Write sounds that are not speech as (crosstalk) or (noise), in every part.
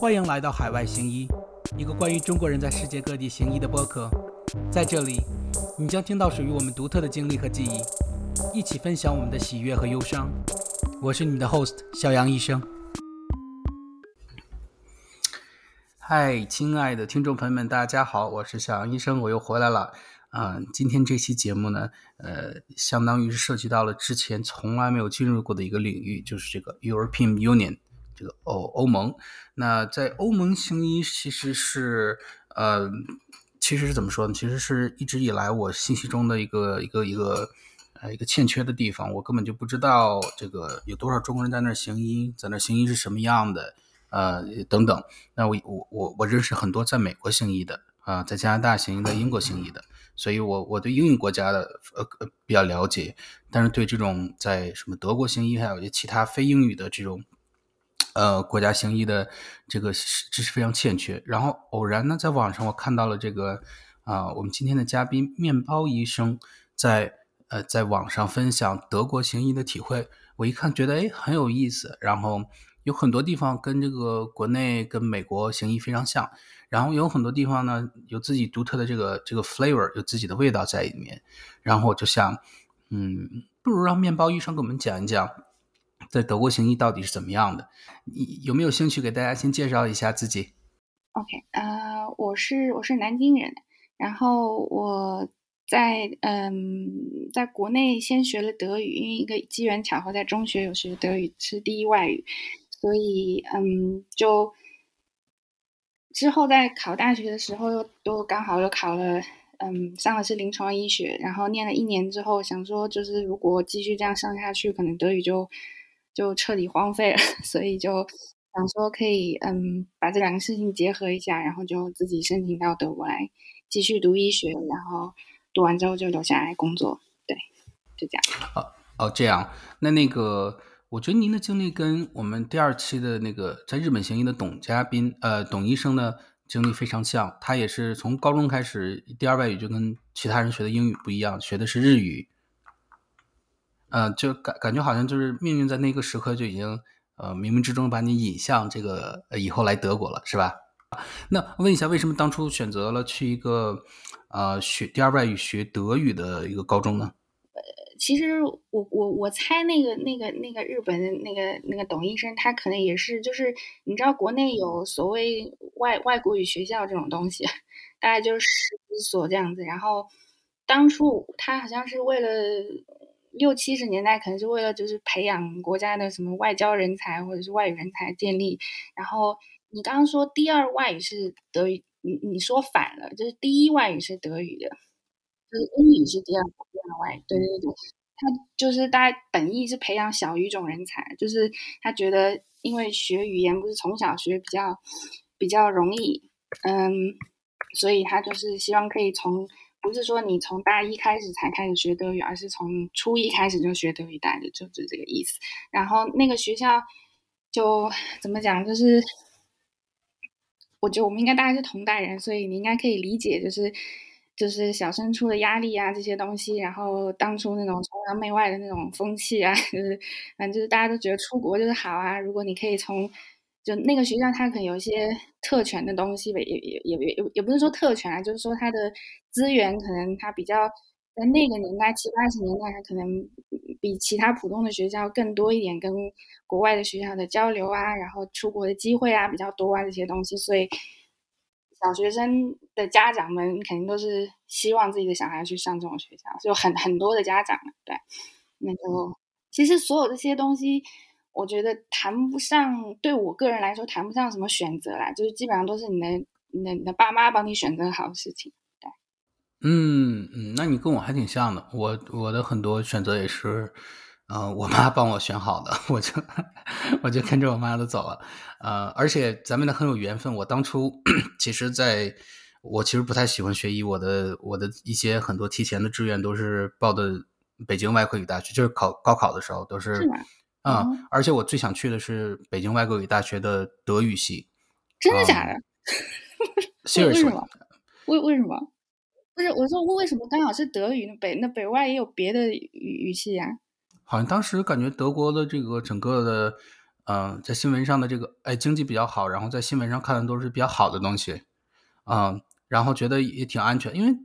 欢迎来到海外行医，一个关于中国人在世界各地行医的播客。在这里，你将听到属于我们独特的经历和记忆，一起分享我们的喜悦和忧伤。我是你的 host 小杨医生。嗨，亲爱的听众朋友们，大家好，我是小杨医生，我又回来了。啊，今天这期节目呢，呃，相当于是涉及到了之前从来没有进入过的一个领域，就是这个 European Union。这个欧欧盟，那在欧盟行医其实是呃，其实是怎么说呢？其实是一直以来我信息中的一个一个一个呃一个欠缺的地方。我根本就不知道这个有多少中国人在那儿行医，在那儿行医是什么样的，呃等等。那我我我我认识很多在美国行医的啊，在加拿大行医的，英国行医的，所以我我对英语国家的呃比较了解，但是对这种在什么德国行医，还有一些其他非英语的这种。呃，国家行医的这个知识非常欠缺。然后偶然呢，在网上我看到了这个啊，我们今天的嘉宾面包医生在呃在网上分享德国行医的体会。我一看觉得哎很有意思，然后有很多地方跟这个国内跟美国行医非常像，然后有很多地方呢有自己独特的这个这个 flavor，有自己的味道在里面。然后我就想，嗯，不如让面包医生给我们讲一讲。在德国行医到底是怎么样的？你有没有兴趣给大家先介绍一下自己？OK，呃，我是我是南京人，然后我在嗯，在国内先学了德语，因为一个机缘巧合，在中学有学德语是第一外语，所以嗯，就之后在考大学的时候又都刚好又考了，嗯，上的是临床医学，然后念了一年之后，想说就是如果继续这样上下去，可能德语就。就彻底荒废了，(laughs) 所以就想说可以，嗯，把这两个事情结合一下，然后就自己申请到德国来继续读医学，然后读完之后就留下来工作。对，就这样。哦哦，这样。那那个，我觉得您的经历跟我们第二期的那个在日本行医的董嘉宾，呃，董医生的经历非常像。他也是从高中开始，第二外语就跟其他人学的英语不一样，学的是日语。嗯，就感感觉好像就是命运在那个时刻就已经，呃，冥冥之中把你引向这个以后来德国了，是吧？那问一下，为什么当初选择了去一个，呃，学第二外语学德语的一个高中呢？呃，其实我我我猜那个那个那个日本的那个那个董医生，他可能也是，就是你知道国内有所谓外外国语学校这种东西，大概就是十几所这样子，然后当初他好像是为了。六七十年代可能是为了就是培养国家的什么外交人才或者是外语人才建立，然后你刚刚说第二外语是德语，你你说反了，就是第一外语是德语的，就是英语是第二第二外语。对对对，他就是大概本意是培养小语种人才，就是他觉得因为学语言不是从小学比较比较容易，嗯，所以他就是希望可以从。不是说你从大一开始才开始学德语，而是从初一开始就学德语，大的就是这个意思。然后那个学校就怎么讲，就是我觉得我们应该大概是同代人，所以你应该可以理解，就是就是小升初的压力啊这些东西，然后当初那种崇洋媚外的那种风气啊，(laughs) 就是反正就是大家都觉得出国就是好啊，如果你可以从。就那个学校，它可能有一些特权的东西呗，也也也也也不是说特权啊，就是说它的资源可能它比较在那个年代七八十年代，它可能比其他普通的学校更多一点，跟国外的学校的交流啊，然后出国的机会啊比较多啊这些东西，所以小学生的家长们肯定都是希望自己的小孩去上这种学校，就很很多的家长对，那就其实所有这些东西。我觉得谈不上，对我个人来说谈不上什么选择啦，就是基本上都是你的、你的、你的爸妈帮你选择好的事情。对，嗯嗯，那你跟我还挺像的，我我的很多选择也是，嗯，我妈帮我选好的，我就我就跟着我妈的走了。呃，而且咱们的很有缘分，我当初 (clears throat) 其实在我其实不太喜欢学医，我的我的一些很多提前的志愿都是报的北京外科语大学，就是考高考的时候都是。嗯，而且我最想去的是北京外国语大学的德语系，真的假的？(laughs) 为什么？为为什么？不是我说为什么刚好是德语呢？北那北外也有别的语语系啊。好像当时感觉德国的这个整个的嗯，在新闻上的这个哎经济比较好，然后在新闻上看的都是比较好的东西，嗯，然后觉得也挺安全，因为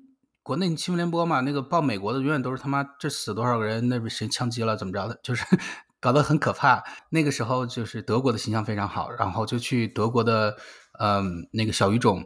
国内新闻联播嘛，那个报美国的永远都是他妈这死多少个人，那边谁枪击了怎么着的，就是搞得很可怕。那个时候就是德国的形象非常好，然后就去德国的嗯那个小语种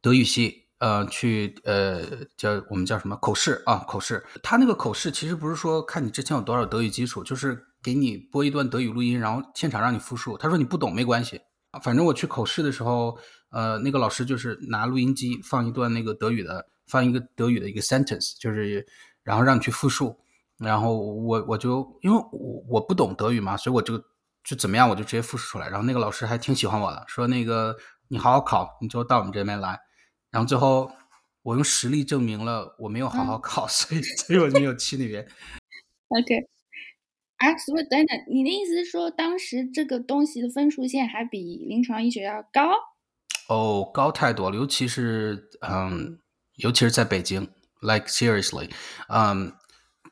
德语系。呃，去呃叫我们叫什么口试啊？口试，他那个口试其实不是说看你之前有多少德语基础，就是给你播一段德语录音，然后现场让你复述。他说你不懂没关系，反正我去口试的时候，呃，那个老师就是拿录音机放一段那个德语的，放一个德语的一个 sentence，就是然后让你去复述。然后我我就因为我我不懂德语嘛，所以我就就怎么样我就直接复述出来。然后那个老师还挺喜欢我的，说那个你好好考，你就到我们这边来。然后最后，我用实力证明了我没有好好考，(laughs) 所以所以我就没有去那边。OK，啊，所以等等，你的意思是说，当时这个东西的分数线还比临床医学要高？哦，高太多了，尤其是嗯，尤其是在北京，like seriously，嗯，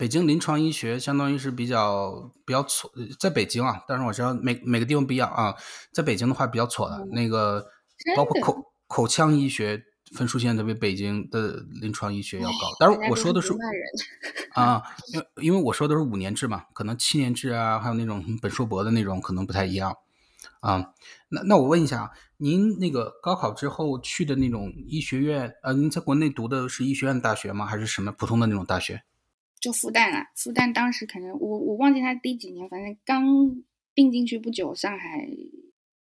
北京临床医学相当于是比较比较错，在北京啊，但是我知道每每个地方不一样啊，在北京的话比较错的，那个包括口口腔医学。分数线都比北京的临床医学要高，但是我说的是啊，因为因为我说的是五年制嘛，可能七年制啊，还有那种本硕博的那种可能不太一样啊。那那我问一下，您那个高考之后去的那种医学院，呃，您在国内读的是医学院大学吗？还是什么普通的那种大学？就复旦啊，复旦当时可能我我忘记他第几年，反正刚并进去不久，上海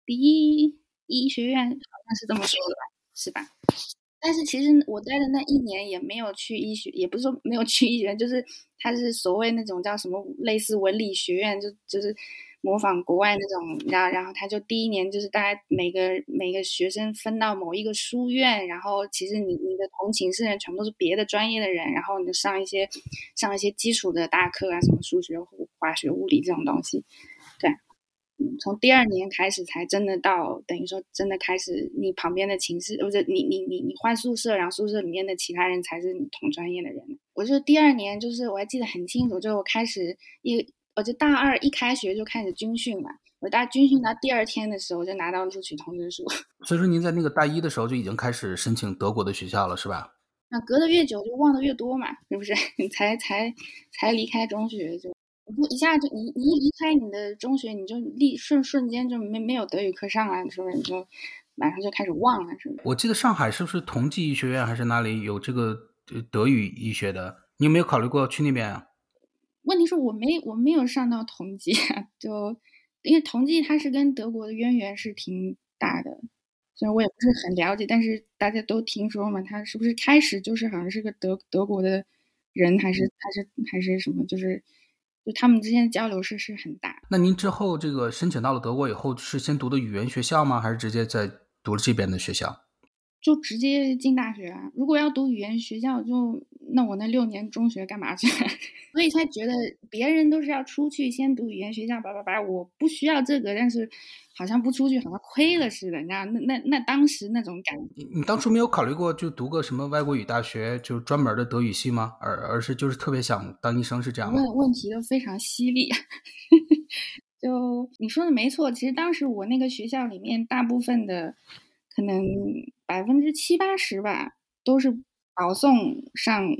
第一医学院好像是这么说的吧，是吧？但是其实我待的那一年也没有去医学，也不是说没有去医学院，就是他是所谓那种叫什么类似文理学院，就就是模仿国外那种，然后然后他就第一年就是大家每个每个学生分到某一个书院，然后其实你你的同寝室人全部都是别的专业的人，然后你就上一些上一些基础的大课啊，什么数学、化学、物理这种东西，对。从第二年开始才真的到，等于说真的开始，你旁边的寝室不是你你你你换宿舍，然后宿舍里面的其他人才是你同专业的人。我就第二年，就是我还记得很清楚，就我开始一，我就大二一开学就开始军训嘛。我大军训到第二天的时候，就拿到录取通知书。(laughs) 所以说您在那个大一的时候就已经开始申请德国的学校了，是吧？那隔得越久就忘得越多嘛，是不是？你 (laughs) 才才才离开中学就。不一下就你你一离开你的中学，你就立瞬瞬间就没没有德语课上了，是不是？你就马上就开始忘了，是不是？我记得上海是不是同济医学院还是哪里有这个德语医学的？你有没有考虑过去那边啊？问题是我没我没有上到同济，就因为同济它是跟德国的渊源是挺大的，虽然我也不是很了解。但是大家都听说嘛，他是不是开始就是好像是个德德国的人，还是还是还是什么？就是。就他们之间的交流是是很大。那您之后这个申请到了德国以后，是先读的语言学校吗？还是直接在读了这边的学校？就直接进大学啊！如果要读语言学校，就那我那六年中学干嘛去？(laughs) 所以他觉得别人都是要出去先读语言学校，叭叭叭，我不需要这个，但是好像不出去好像亏了似的，你知道？那那那当时那种感觉。你你当初没有考虑过就读个什么外国语大学，就专门的德语系吗？而而是就是特别想当医生，是这样吗？问问题都非常犀利。(laughs) 就你说的没错，其实当时我那个学校里面大部分的可能。百分之七八十吧，都是保送上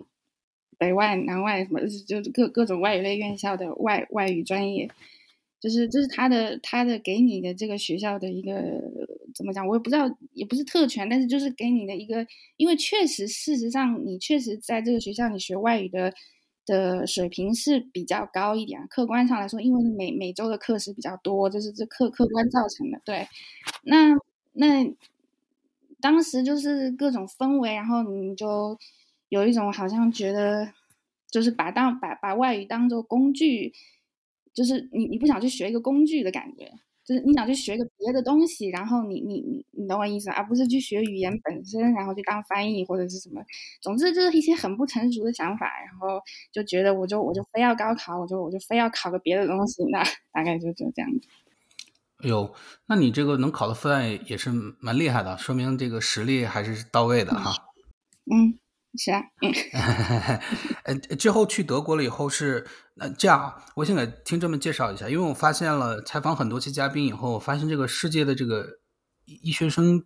北外、南外什么，就各各种外语类院校的外外语专业，就是这是他的他的给你的这个学校的一个怎么讲，我也不知道，也不是特权，但是就是给你的一个，因为确实事实上你确实在这个学校你学外语的的水平是比较高一点，客观上来说，因为每每周的课时比较多，就是这客客观造成的。对，那那。当时就是各种氛围，然后你就有一种好像觉得，就是把当把把外语当做工具，就是你你不想去学一个工具的感觉，就是你想去学个别的东西，然后你你你你懂我意思，而不是去学语言本身，然后去当翻译或者是什么，总之就是一些很不成熟的想法，然后就觉得我就我就非要高考，我就我就非要考个别的东西，那大概就就这样子。哎呦，那你这个能考到复旦也是蛮厉害的，说明这个实力还是到位的哈。嗯，是啊，(laughs) 呃，之后去德国了以后是那这样，我先给听众们介绍一下，因为我发现了采访很多期嘉宾以后，我发现这个世界的这个医学生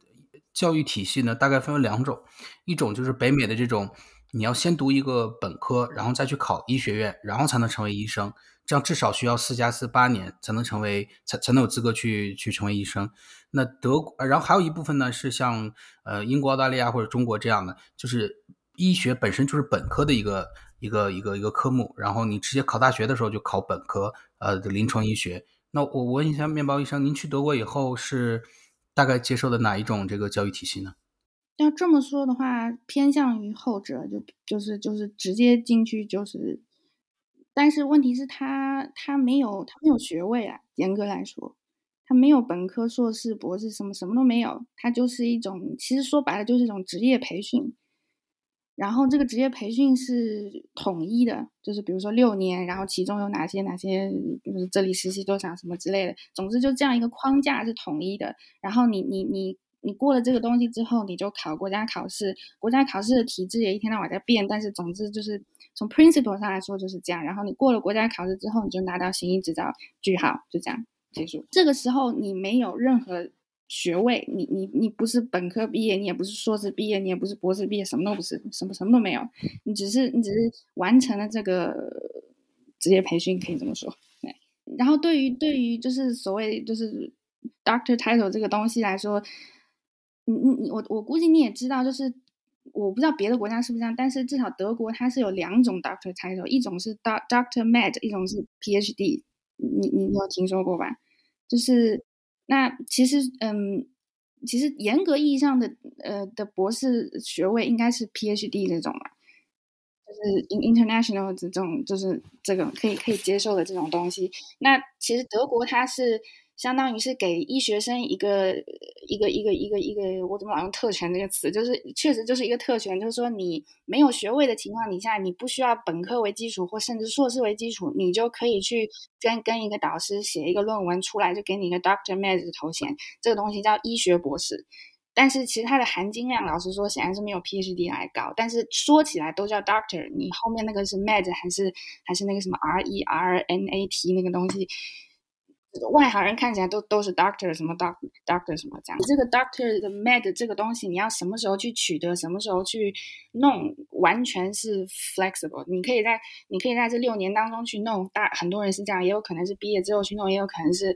教育体系呢，大概分为两种，一种就是北美的这种，你要先读一个本科，然后再去考医学院，然后才能成为医生，这样至少需要四加四八年才能成为才才能有资格去去成为医生。那德国，然后还有一部分呢是像呃英国、澳大利亚或者中国这样的，就是医学本身就是本科的一个一个一个一个科目，然后你直接考大学的时候就考本科呃的临床医学。那我问一下面包医生，您去德国以后是大概接受的哪一种这个教育体系呢？要这么说的话，偏向于后者，就就是就是直接进去就是，但是问题是他他没有他没有学位啊，严格来说。他没有本科、硕士、博士，什么什么都没有。他就是一种，其实说白了就是一种职业培训。然后这个职业培训是统一的，就是比如说六年，然后其中有哪些哪些，就是这里实习多少什么之类的。总之就这样一个框架是统一的。然后你你你你过了这个东西之后，你就考国家考试。国家考试的体制也一天到晚在变，但是总之就是从 principle 上来说就是这样。然后你过了国家考试之后，你就拿到行医执照，句号，就这样。结束。这个时候你没有任何学位，你你你不是本科毕业，你也不是硕士毕业，你也不是博士毕业，什么都不是，什么什么都没有。你只是你只是完成了这个职业培训，可以这么说。对。然后对于对于就是所谓就是 doctor title 这个东西来说，你你你我我估计你也知道，就是我不知道别的国家是不是这样，但是至少德国它是有两种 doctor title，一种是 doctor med，一种是 PhD。你你你有听说过吧？就是那其实嗯，其实严格意义上的呃的博士学位应该是 PhD 这种嘛，就是 international 这种就是这个可以可以接受的这种东西。那其实德国它是。相当于是给医学生一个一个一个一个一个，我怎么老用特权这个词？就是确实就是一个特权，就是说你没有学位的情况底下，你不需要本科为基础或甚至硕士为基础，你就可以去跟跟一个导师写一个论文出来，就给你一个 Doctor Med 的头衔，这个东西叫医学博士。但是其实它的含金量，老实说显然是没有 PhD 来高。但是说起来都叫 Doctor，你后面那个是 Med 还是还是那个什么 R E R N A T 那个东西？外行人看起来都都是 doctor 什么 doc doctor 什么这样，这个 doctor 的 med 这个东西，你要什么时候去取得，什么时候去弄，完全是 flexible。你可以在你可以在这六年当中去弄，大很多人是这样，也有可能是毕业之后去弄，也有可能是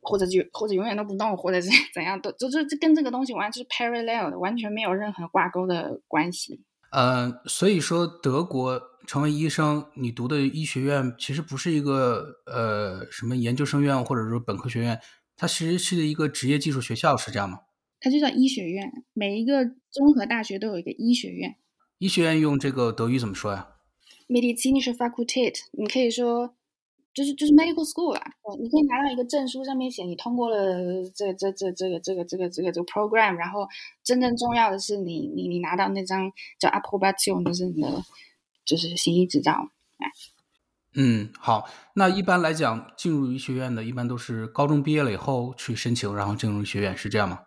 或者就或者永远都不弄，或者是 (laughs) 怎样，都就就这跟这个东西完全是 parallel 的，完全没有任何挂钩的关系。呃，所以说德国成为医生，你读的医学院其实不是一个呃什么研究生院或者说本科学院，它其实是一个职业技术学校，是这样吗？它就叫医学院，每一个综合大学都有一个医学院。医学院用这个德语怎么说呀？Medizinische Fakultät，你可以说。就是就是 medical school 啊，你可以拿到一个证书，上面写你通过了这这这这个这个这个这个这个 program，然后真正重要的是你你你拿到那张叫 approbation，就是你的就是行医执照。啊，嗯，好，那一般来讲，进入医学院的一般都是高中毕业了以后去申请，然后进入医学院，是这样吗？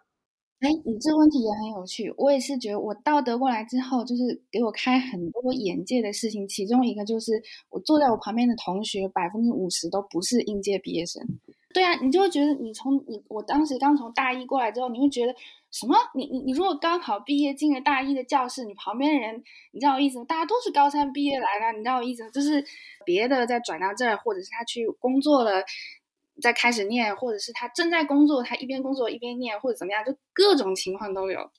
哎，你这个问题也很有趣。我也是觉得，我到德国来之后，就是给我开很多眼界的事情。其中一个就是，我坐在我旁边的同学，百分之五十都不是应届毕业生。对啊，你就会觉得，你从你我当时刚从大一过来之后，你会觉得什么？你你你如果高考毕业进了大一的教室，你旁边的人，你知道我意思吗？大家都是高三毕业来的，你知道我意思吗？就是别的再转到这儿，或者是他去工作了。在开始念，或者是他正在工作，他一边工作一边念，或者怎么样，就各种情况都有。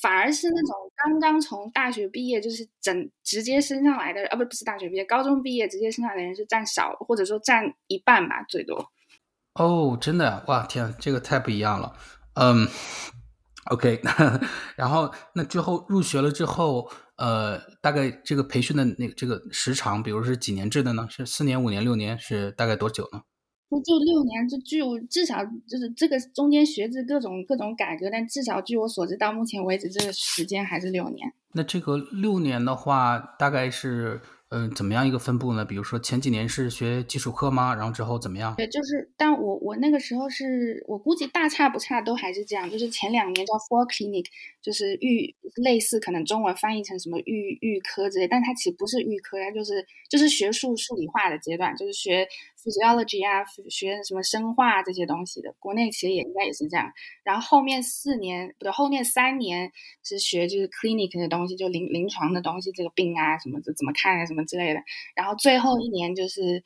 反而是那种刚刚从大学毕业，就是整直接升上来的，啊，不不是大学毕业，高中毕业直接升上来的人是占少，或者说占一半吧，最多。哦，真的哇，天，这个太不一样了。嗯，OK，(laughs) 然后那之后入学了之后，呃，大概这个培训的那这个时长，比如是几年制的呢？是四年、五年、六年，是大概多久呢？就就六年，就据我至少就是这个中间学制各种各种改革，但至少据我所知，到目前为止这个时间还是六年。那这个六年的话，大概是嗯，怎么样一个分布呢？比如说前几年是学基础课吗？然后之后怎么样？对，就是，但我我那个时候是我估计大差不差都还是这样，就是前两年叫 for clinic，就是预类似可能中文翻译成什么预预科之类，但它其实不是预科，它就是就是学术数理化的阶段，就是学 physiology 啊，学什么生化这些东西的。国内其实也应该也是这样。然后后面四年不对，后面三年是学就是 clinic 的东西，就临临床的东西，这个病啊什么的怎么看啊什么。之类的，然后最后一年就是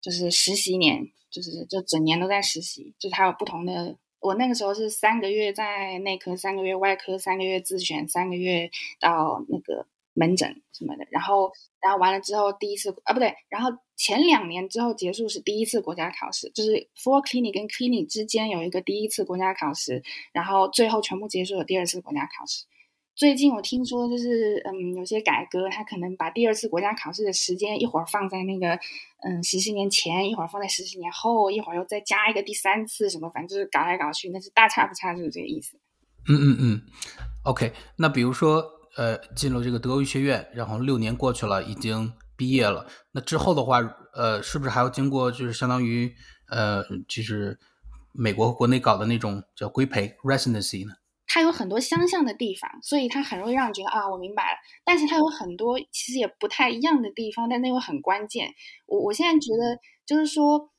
就是实习年，就是就整年都在实习，就是还有不同的。我那个时候是三个月在内科，三个月外科，三个月自选，三个月到那个门诊什么的。然后然后完了之后，第一次啊不对，然后前两年之后结束是第一次国家考试，就是 for clinic 跟 clinic 之间有一个第一次国家考试，然后最后全部结束了第二次国家考试。最近我听说，就是嗯，有些改革，他可能把第二次国家考试的时间一会儿放在那个嗯十七年前，一会儿放在十七年后，一会儿又再加一个第三次什么，反正就是搞来搞去，那是大差不差，就是这个意思。嗯嗯嗯，OK。那比如说，呃，进入这个德国医学院，然后六年过去了，已经毕业了，那之后的话，呃，是不是还要经过就是相当于呃，就是美国国内搞的那种叫规培 residency 呢？它有很多相像的地方，所以它很容易让人觉得啊，我明白了。但是它有很多其实也不太一样的地方，但那又很关键。我我现在觉得就是说，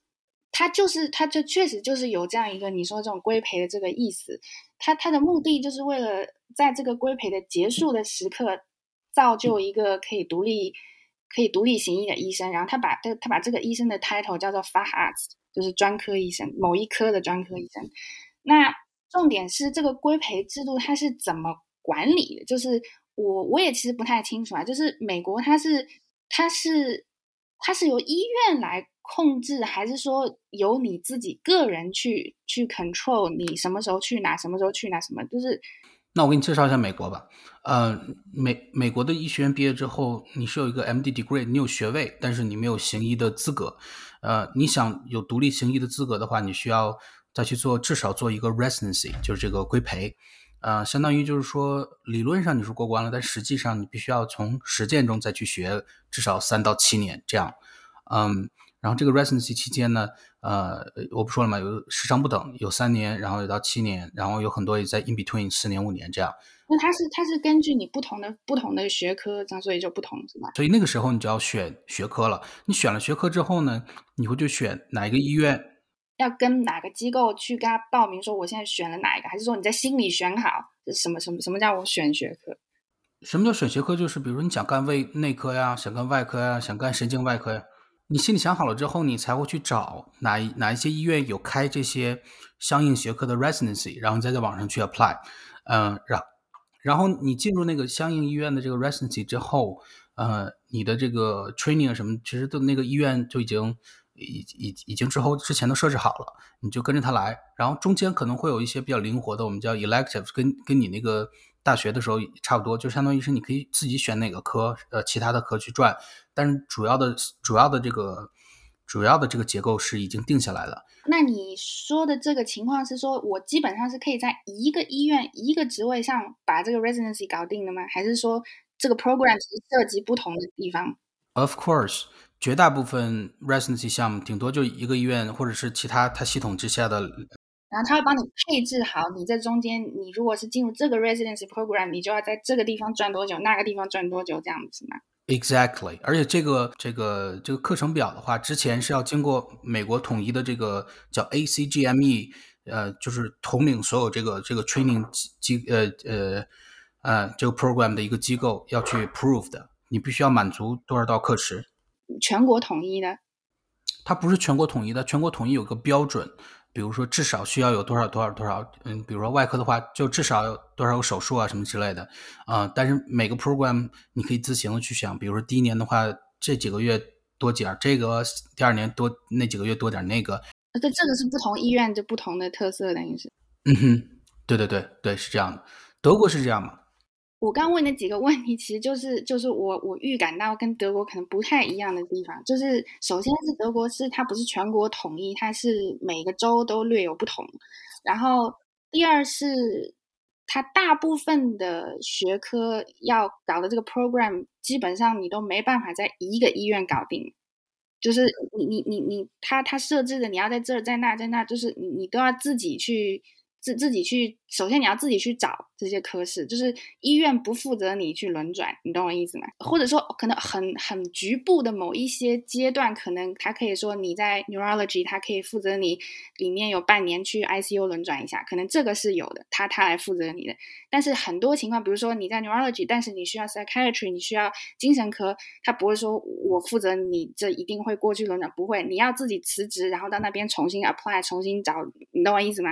它就是它这确实就是有这样一个你说这种规培的这个意思。它它的目的就是为了在这个规培的结束的时刻，造就一个可以独立可以独立行医的医生。然后他把他他把这个医生的 title 叫做 Fahad，就是专科医生，某一科的专科医生。那重点是这个规培制度它是怎么管理的？就是我我也其实不太清楚啊。就是美国它是它是它是由医院来控制，还是说由你自己个人去去 control 你什么时候去哪，什么时候去哪？什么？就是那我给你介绍一下美国吧。呃，美美国的医学院毕业之后，你是有一个 MD degree，你有学位，但是你没有行医的资格。呃，你想有独立行医的资格的话，你需要。再去做，至少做一个 residency，就是这个规培，呃，相当于就是说，理论上你是过关了，但实际上你必须要从实践中再去学至少三到七年这样，嗯，然后这个 residency 期间呢，呃，我不说了嘛，有时长不等，有三年，然后有到七年，然后有很多也在 in between 四年五年这样。那它是它是根据你不同的不同的学科，这样所以就不同是吧？所以那个时候你就要选学科了。你选了学科之后呢，你会就选哪一个医院？要跟哪个机构去跟他报名？说我现在选了哪一个？还是说你在心里选好什么什么什么叫我选学科？什么叫选学科？就是比如你想干胃内科呀，想干外科呀，想干神经外科呀，你心里想好了之后，你才会去找哪哪一些医院有开这些相应学科的 residency，然后再在网上去 apply。嗯，然然后你进入那个相应医院的这个 residency 之后，呃，你的这个 training 什么，其实都那个医院就已经。已已已经之后之前都设置好了，你就跟着他来，然后中间可能会有一些比较灵活的，我们叫 elective，跟跟你那个大学的时候差不多，就相当于是你可以自己选哪个科，呃，其他的科去转，但是主要的主要的这个主要的这个结构是已经定下来了。那你说的这个情况是说我基本上是可以在一个医院一个职位上把这个 residency 搞定的吗？还是说这个 program 是涉及不同的地方？Of course. 绝大部分 residency 项目顶多就一个医院，或者是其他它系统之下的。然后他会帮你配置好，你在中间，你如果是进入这个 residency program，你就要在这个地方转多久，那个地方转多久，这样子嘛？Exactly。而且这个这个这个课程表的话，之前是要经过美国统一的这个叫 ACGME，呃，就是统领所有这个这个 training 机呃呃呃这个 program 的一个机构要去 prove 的，你必须要满足多少道课时。全国统一的，它不是全国统一的。全国统一有个标准，比如说至少需要有多少多少多少，嗯，比如说外科的话，就至少有多少个手术啊什么之类的，啊，但是每个 program 你可以自行的去想，比如说第一年的话，这几个月多点这个，第二年多那几个月多点那个。这这个是不同医院就不同的特色，等于是。嗯哼，对对对对，是这样的。德国是这样吗？我刚问的几个问题，其实就是就是我我预感到跟德国可能不太一样的地方，就是首先是德国是它不是全国统一，它是每个州都略有不同。然后第二是它大部分的学科要搞的这个 program，基本上你都没办法在一个医院搞定。就是你你你你，他他设置的你要在这儿在那在那，就是你你都要自己去。自自己去，首先你要自己去找这些科室，就是医院不负责你去轮转，你懂我意思吗？或者说可能很很局部的某一些阶段，可能他可以说你在 neurology，他可以负责你里面有半年去 ICU 轮转一下，可能这个是有的，他他来负责你的。但是很多情况，比如说你在 neurology，但是你需要 psychiatry，你需要精神科，他不会说我负责你这一定会过去轮转，不会，你要自己辞职，然后到那边重新 apply，重新找，你懂我意思吗？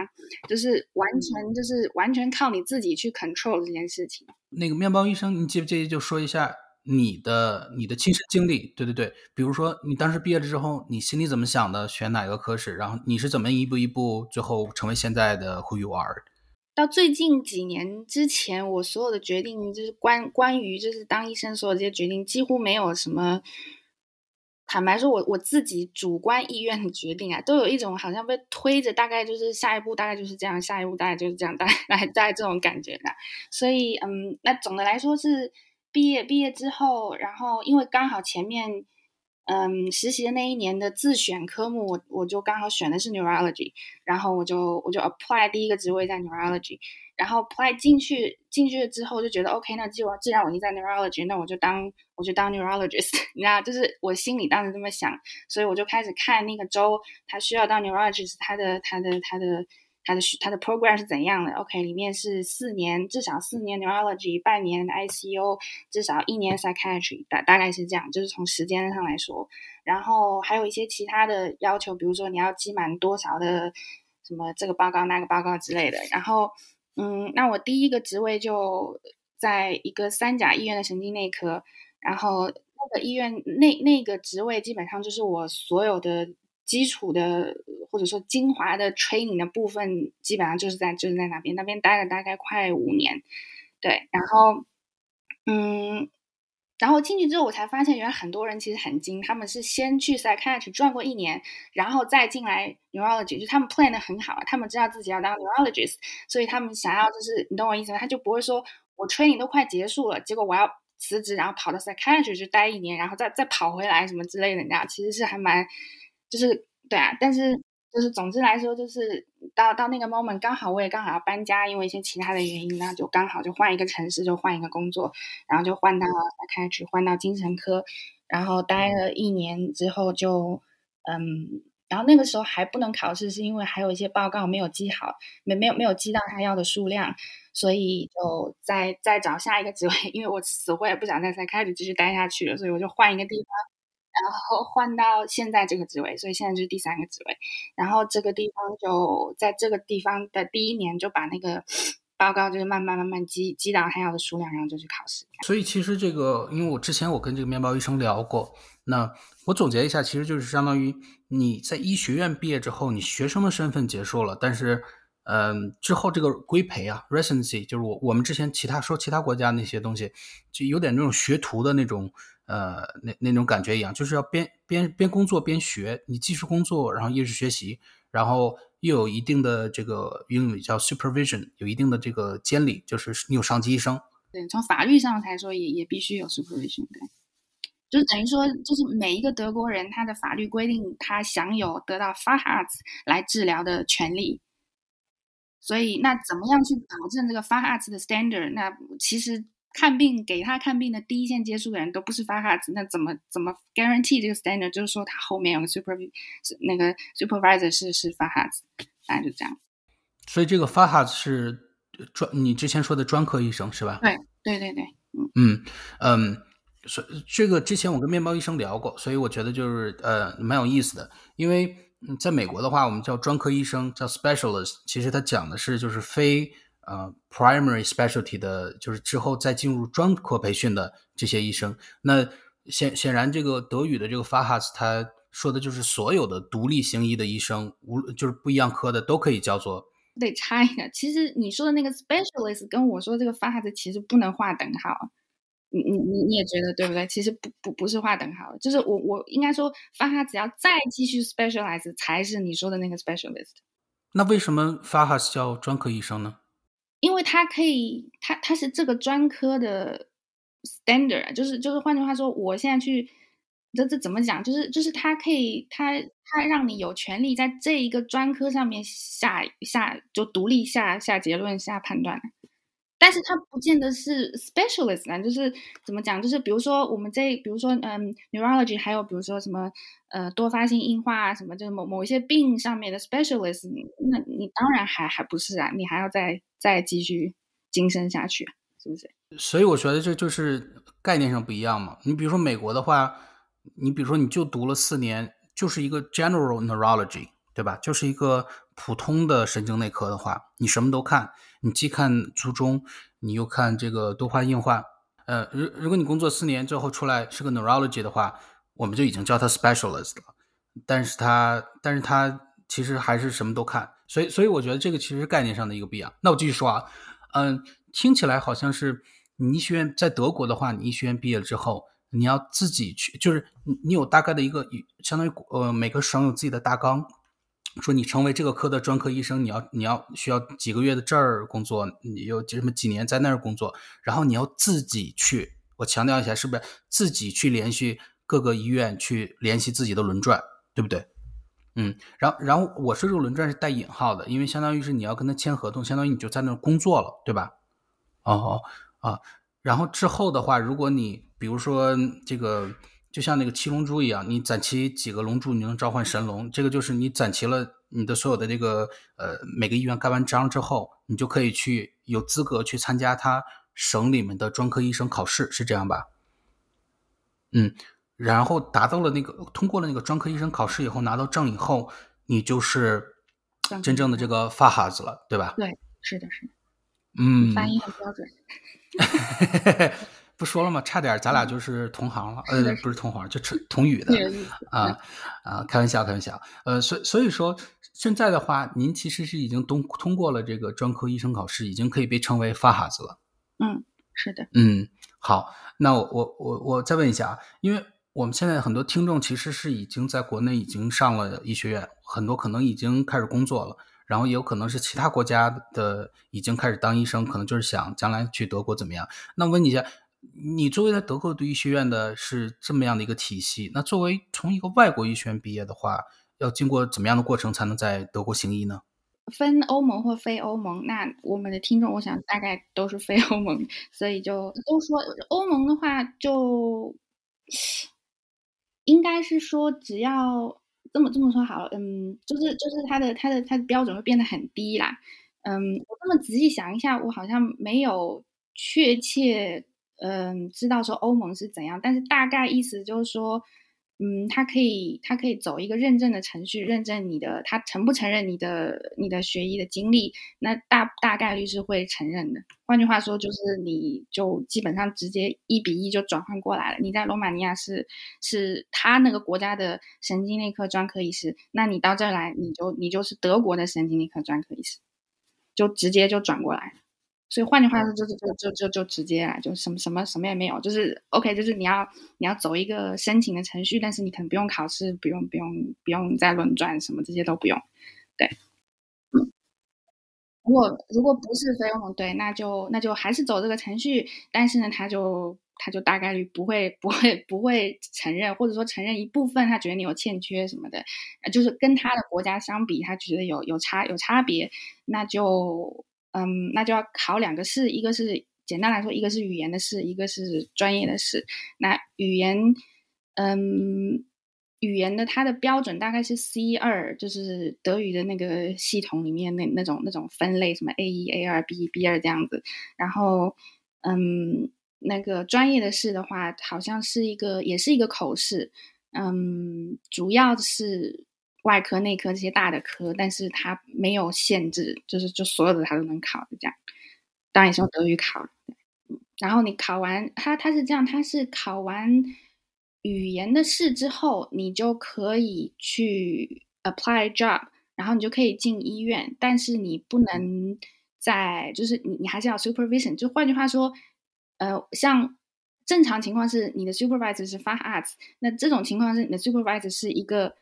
就是。完全就是完全靠你自己去 control 这件事情。那个面包医生，你介不介意就说一下你的你的亲身经历？对对对，比如说你当时毕业了之后，你心里怎么想的？选哪个科室？然后你是怎么一步一步最后成为现在的 who you are？到最近几年之前，我所有的决定就是关关于就是当医生所有这些决定，几乎没有什么。坦白说，我我自己主观意愿的决定啊，都有一种好像被推着，大概就是下一步大概就是这样，下一步大概就是这样，大概大概这种感觉的。所以，嗯，那总的来说是毕业毕业之后，然后因为刚好前面，嗯，实习的那一年的自选科目，我我就刚好选的是 neurology，然后我就我就 apply 第一个职位在 neurology。然后 apply 进去进去了之后就觉得 OK，那既然既然我已经在 neurology，那我就当我就当 neurologist，(laughs) 你知道，就是我心里当时这么想，所以我就开始看那个州他需要当 neurologist，他的他的他的他的他的 program 是怎样的？OK，里面是四年至少四年 neurology，半年 ICU，至少一年 psychiatry，大大概是这样，就是从时间上来说，然后还有一些其他的要求，比如说你要积满多少的什么这个报告那个报告之类的，然后。嗯，那我第一个职位就在一个三甲医院的神经内科，然后那个医院那那个职位基本上就是我所有的基础的或者说精华的 training 的部分，基本上就是在就是在那边，那边待了大概快五年，对，然后嗯。然后进去之后，我才发现原来很多人其实很精，他们是先去 psychiatry 转过一年，然后再进来 neurology，就他们 plan 的很好，他们知道自己要当 neurologist，所以他们想要就是你懂我意思吗？他就不会说我 training 都快结束了，结果我要辞职，然后跑到 psychiatry 去待一年，然后再再跑回来什么之类的，你知道，其实是还蛮就是对啊，但是。就是总之来说，就是到到那个 moment，刚好我也刚好要搬家，因为一些其他的原因，那就刚好就换一个城市，就换一个工作，然后就换到开始换到精神科，然后待了一年之后就嗯，然后那个时候还不能考试，是因为还有一些报告没有记好，没没有没有记到他要的数量，所以就再再找下一个职位，因为我死活也不想在在开始继续待下去了，所以我就换一个地方。然后换到现在这个职位，所以现在就是第三个职位。然后这个地方就在这个地方的第一年就把那个报告就是慢慢慢慢积积到他要的数量，然后就去考试。所以其实这个，因为我之前我跟这个面包医生聊过，那我总结一下，其实就是相当于你在医学院毕业之后，你学生的身份结束了，但是嗯，之后这个规培啊，residency，就是我我们之前其他说其他国家那些东西，就有点那种学徒的那种。呃，那那种感觉一样，就是要边边边工作边学，你既是工作，然后又是学习，然后又有一定的这个英语叫 supervision，有一定的这个监理，就是你有上级医生。对，从法律上来说，也也必须有 supervision。对，就等于说，就是每一个德国人，他的法律规定，他享有得到 f a h a r t 来治疗的权利。所以，那怎么样去保证这个 f a h a r t 的 standard？那其实。看病给他看病的第一线接触的人都不是 r t 那怎么怎么 guarantee 这个 standard？就是说他后面有个 super 那个 supervisor 是是 r t 大概就这样。所以这个 r t 是专你之前说的专科医生是吧？对对对对，嗯嗯嗯，所这个之前我跟面包医生聊过，所以我觉得就是呃蛮有意思的，因为在美国的话，我们叫专科医生叫 specialist，其实他讲的是就是非。呃，primary specialty 的，就是之后再进入专科培训的这些医生。那显显然，这个德语的这个 Fachs，他说的就是所有的独立行医的医生，无就是不一样科的，都可以叫做。得插一下，其实你说的那个 specialist 跟我说这个 Fachs 其实不能划等号。你你你你也觉得对不对？其实不不不是划等号，就是我我应该说 Fachs 只要再继续 specialize 才是你说的那个 specialist。那为什么 Fachs 叫专科医生呢？因为它可以，它它是这个专科的 standard，就是就是换句话说，我现在去，这这怎么讲？就是就是它可以，它它让你有权利在这一个专科上面下下就独立下下结论下判断。但是它不见得是 specialist 啊，就是怎么讲？就是比如说我们这，比如说嗯，neurology，还有比如说什么呃多发性硬化啊，什么就是某某一些病上面的 specialist，那你当然还还不是啊，你还要在再继续晋升下去，是不是？所以我觉得这就是概念上不一样嘛。你比如说美国的话，你比如说你就读了四年，就是一个 general neurology，对吧？就是一个普通的神经内科的话，你什么都看。你既看初中，你又看这个多发硬化，呃，如如果你工作四年之后出来是个 neurology 的话，我们就已经叫他 specialist 了。但是他，但是他其实还是什么都看，所以，所以我觉得这个其实概念上的一个不一样。那我继续说啊，嗯，听起来好像是你医学院在德国的话，你医学院毕业了之后，你要自己去，就是你你有大概的一个，相当于呃每个省有自己的大纲。说你成为这个科的专科医生，你要你要需要几个月的这儿工作，你有什么几年在那儿工作，然后你要自己去。我强调一下，是不是自己去联系各个医院去联系自己的轮转，对不对？嗯，然后然后我说这个轮转是带引号的，因为相当于是你要跟他签合同，相当于你就在那儿工作了，对吧？哦啊，然后之后的话，如果你比如说这个。就像那个七龙珠一样，你攒齐几个龙珠，你能召唤神龙。这个就是你攒齐了你的所有的这个呃每个医院盖完章之后，你就可以去有资格去参加他省里面的专科医生考试，是这样吧？嗯，然后达到了那个通过了那个专科医生考试以后，拿到证以后，你就是真正的这个发哈子了，对吧？对，是的，是的。嗯，发音很标准。(laughs) 不说了吗？差点咱俩就是同行了，呃，不是同行，就同语的 (laughs) 啊啊！开玩笑，开玩笑。呃，所所以说，现在的话，您其实是已经通通过了这个专科医生考试，已经可以被称为发哈子了。嗯，是的。嗯，好，那我我我我再问一下啊，因为我们现在很多听众其实是已经在国内已经上了医学院，很多可能已经开始工作了，然后也有可能是其他国家的已经开始当医生，可能就是想将来去德国怎么样？那问你一下。你作为在德国读医学院的是这么样的一个体系，那作为从一个外国医学院毕业的话，要经过怎么样的过程才能在德国行医呢？分欧盟或非欧盟，那我们的听众我想大概都是非欧盟，所以就都说欧盟的话，就应该是说只要这么这么说好了，嗯，就是就是他的他的他的标准会变得很低啦，嗯，我这么仔细想一下，我好像没有确切。嗯，知道说欧盟是怎样，但是大概意思就是说，嗯，他可以，他可以走一个认证的程序，认证你的，他承不承认你的你的学医的经历，那大大概率是会承认的。换句话说，就是你就基本上直接一比一就转换过来了。你在罗马尼亚是是他那个国家的神经内科专科医师，那你到这儿来，你就你就是德国的神经内科专科医师，就直接就转过来了。所以换句话说，就是就就就就直接啊，就什么什么什么也没有，就是 OK，就是你要你要走一个申请的程序，但是你可能不用考试，不用不用不用再轮转什么这些都不用。对，嗯，如果如果不是非欧盟，对，那就那就还是走这个程序，但是呢，他就他就大概率不会不会不会承认，或者说承认一部分，他觉得你有欠缺什么的，就是跟他的国家相比，他觉得有有差有差别，那就。嗯，那就要考两个试，一个是简单来说，一个是语言的试，一个是专业的试。那语言，嗯，语言的它的标准大概是 C 二，就是德语的那个系统里面那那种那种分类，什么 A 一、A 二、B 一、B 二这样子。然后，嗯，那个专业的试的话，好像是一个也是一个口试，嗯，主要是。外科、内科这些大的科，但是它没有限制，就是就所有的它都能考的这样。当然也是用德语考。然后你考完，它它是这样，它是考完语言的试之后，你就可以去 apply job，然后你就可以进医院，但是你不能在，就是你你还是要 supervision。就换句话说，呃，像正常情况是你的 supervisor 是 fine arts，那这种情况是你的 supervisor 是一个。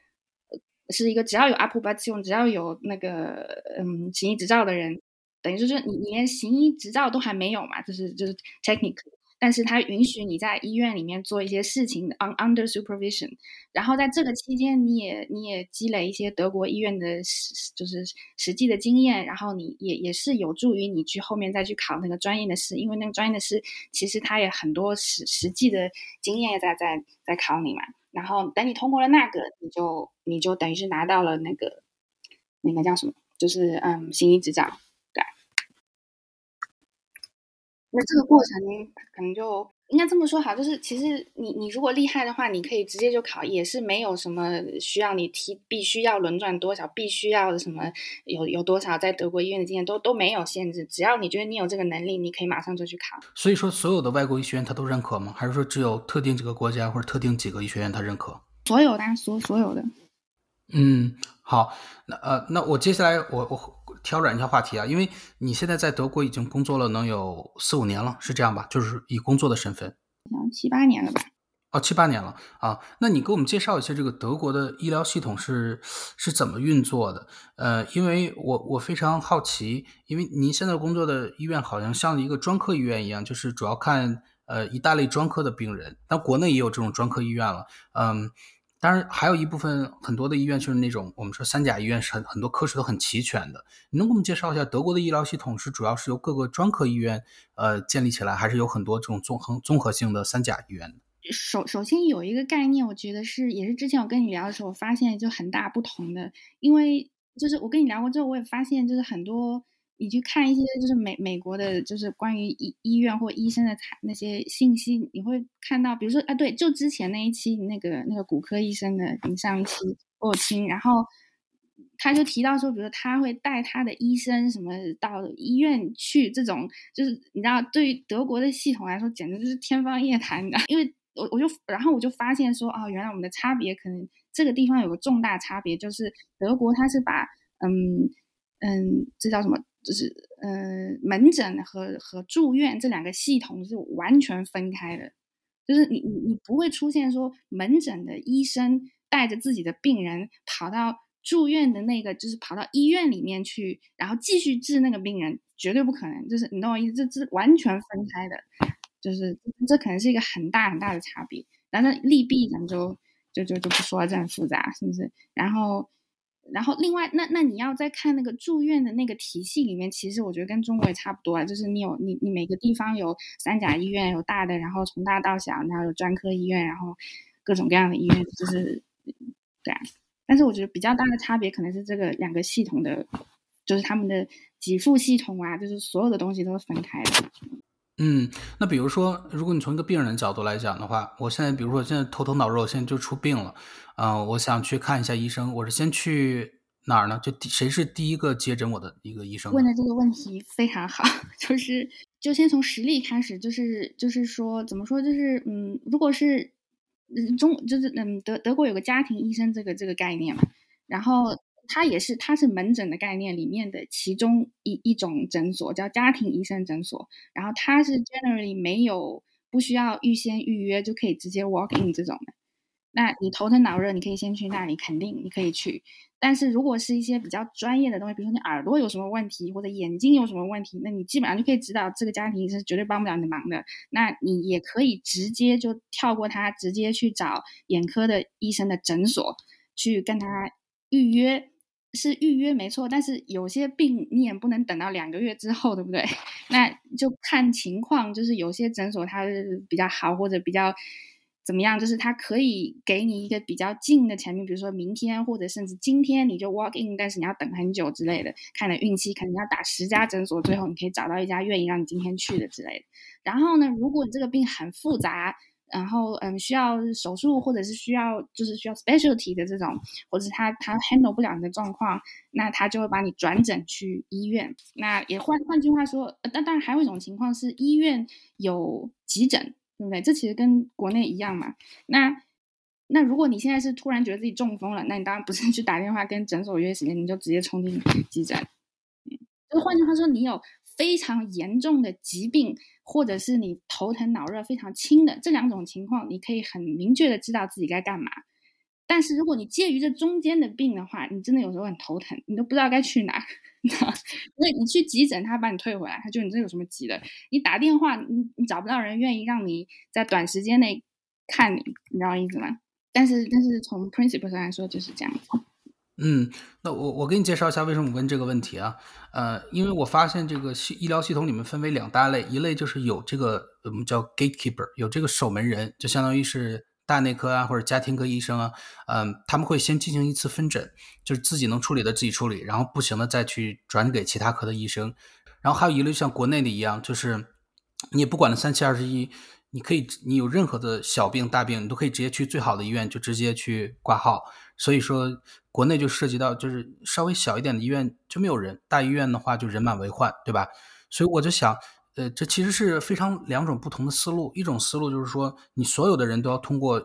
是一个只要有 approbation，只要有那个嗯行医执照的人等于就是你你连行医执照都还没有嘛，就是就是 technical。但是他允许你在医院里面做一些事情，on under supervision。然后在这个期间，你也你也积累一些德国医院的实就是实际的经验，然后你也也是有助于你去后面再去考那个专业的试，因为那个专业的试其实它也很多实实际的经验在在在考你嘛。然后等你通过了那个，你就你就等于是拿到了那个那个叫什么，就是嗯行医执照。对那这个过程可能就应该这么说好，就是其实你你如果厉害的话，你可以直接就考，也是没有什么需要你提，必须要轮转多少，必须要什么有有多少在德国医院的经验都都没有限制，只要你觉得你有这个能力，你可以马上就去考。所以说，所有的外国医学院他都认可吗？还是说只有特定几个国家或者特定几个医学院他认可？所有的，所所有的。嗯，好，那呃，那我接下来我我。挑转一下话题啊，因为你现在在德国已经工作了能有四五年了，是这样吧？就是以工作的身份，七八年了吧？哦，七八年了啊。那你给我们介绍一下这个德国的医疗系统是是怎么运作的？呃，因为我我非常好奇，因为您现在工作的医院好像像一个专科医院一样，就是主要看呃一大类专科的病人。但国内也有这种专科医院了，嗯。当然，还有一部分很多的医院就是那种我们说三甲医院，是很很多科室都很齐全的。你能给我们介绍一下德国的医疗系统是主要是由各个专科医院呃建立起来，还是有很多这种综合综合性的三甲医院？首首先有一个概念，我觉得是也是之前我跟你聊的时候，我发现就很大不同的，因为就是我跟你聊过之后，我也发现就是很多。你去看一些就是美美国的，就是关于医医院或医生的那些信息，你会看到，比如说啊，对，就之前那一期那个那个骨科医生的，你上一期我听，然后他就提到说，比如他会带他的医生什么到医院去，这种就是你知道，对于德国的系统来说，简直就是天方夜谭的。因为我我就然后我就发现说，哦，原来我们的差别可能这个地方有个重大差别，就是德国它是把嗯嗯，这叫什么？就是呃，门诊和和住院这两个系统是完全分开的。就是你你你不会出现说门诊的医生带着自己的病人跑到住院的那个，就是跑到医院里面去，然后继续治那个病人，绝对不可能。就是你懂我意思，这这完全分开的。就是这可能是一个很大很大的差别。然后利弊咱们就就就就不说了，这很复杂，是不是？然后。然后，另外，那那你要再看那个住院的那个体系里面，其实我觉得跟中国也差不多啊，就是你有你你每个地方有三甲医院，有大的，然后从大到小，然后有专科医院，然后各种各样的医院，就是对啊。但是我觉得比较大的差别可能是这个两个系统的，就是他们的给付系统啊，就是所有的东西都是分开的。嗯，那比如说，如果你从一个病人角度来讲的话，我现在比如说现在头疼脑热，我现在就出病了，嗯，我想去看一下医生，我是先去哪儿呢？就谁是第一个接诊我的一个医生？问的这个问题非常好，(laughs) 就是就先从实例开始，就是就是说怎么说，就是嗯，如果是中就是嗯德德国有个家庭医生这个这个概念嘛，然后。它也是，它是门诊的概念里面的其中一一种诊所，叫家庭医生诊所。然后它是 generally 没有不需要预先预约就可以直接 walk in 这种的。那你头疼脑热，你可以先去那里，肯定你可以去。但是如果是一些比较专业的东西，比如说你耳朵有什么问题，或者眼睛有什么问题，那你基本上就可以知道这个家庭医生绝对帮不了你忙的。那你也可以直接就跳过他，直接去找眼科的医生的诊所去跟他预约。是预约没错，但是有些病你也不能等到两个月之后，对不对？(laughs) 那就看情况，就是有些诊所它是比较好，或者比较怎么样，就是它可以给你一个比较近的前面，比如说明天或者甚至今天你就 walk in，但是你要等很久之类的，看你运气，可能要打十家诊所，最后你可以找到一家愿意让你今天去的之类的。然后呢，如果你这个病很复杂。然后，嗯，需要手术，或者是需要就是需要 specialty 的这种，或者是他他 handle 不了你的状况，那他就会把你转诊去医院。那也换换句话说，但当然还有一种情况是医院有急诊，对不对？这其实跟国内一样嘛。那那如果你现在是突然觉得自己中风了，那你当然不是去打电话跟诊所约时间，你就直接冲进急诊。嗯，就换句话说，你有。非常严重的疾病，或者是你头疼脑热非常轻的这两种情况，你可以很明确的知道自己该干嘛。但是如果你介于这中间的病的话，你真的有时候很头疼，你都不知道该去哪。(laughs) 因为你去急诊，他把你退回来，他就你这有什么急的？你打电话，你你找不到人愿意让你在短时间内看你，你知道意思吗？但是但是从 principle 上来说就是这样子。嗯，那我我给你介绍一下为什么问这个问题啊？呃，因为我发现这个系医疗系统里面分为两大类，一类就是有这个我们叫 gatekeeper，有这个守门人，就相当于是大内科啊或者家庭科医生啊，嗯，他们会先进行一次分诊，就是自己能处理的自己处理，然后不行的再去转给其他科的医生。然后还有一类像国内的一样，就是你也不管了三七二十一。你可以，你有任何的小病大病，你都可以直接去最好的医院，就直接去挂号。所以说，国内就涉及到，就是稍微小一点的医院就没有人，大医院的话就人满为患，对吧？所以我就想，呃，这其实是非常两种不同的思路。一种思路就是说，你所有的人都要通过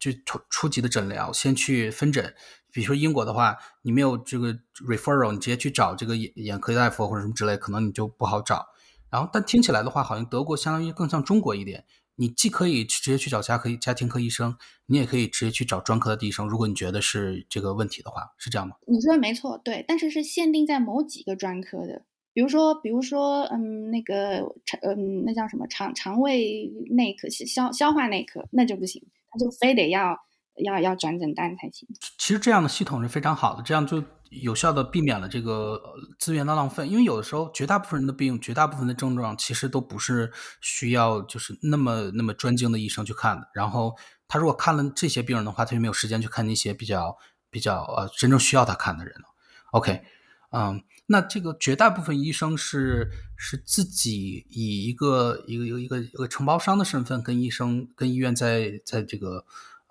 就初初级的诊疗，先去分诊。比如说英国的话，你没有这个 referral，你直接去找这个眼眼科大夫或者什么之类，可能你就不好找。然后，但听起来的话，好像德国相当于更像中国一点。你既可以直接去找家科家庭科医生，你也可以直接去找专科的医生。如果你觉得是这个问题的话，是这样吗？你说的没错，对，但是是限定在某几个专科的，比如说，比如说，嗯，那个肠，嗯，那叫什么肠肠胃内科、消消化内科，那就不行，他就非得要要要转诊单才行。其实这样的系统是非常好的，这样就。有效的避免了这个资源的浪费，因为有的时候绝大部分人的病、绝大部分的症状其实都不是需要就是那么那么专精的医生去看的。然后他如果看了这些病人的话，他就没有时间去看那些比较比较呃真正需要他看的人了。OK，嗯，那这个绝大部分医生是是自己以一个一个一个一个承包商的身份跟医生跟医院在在这个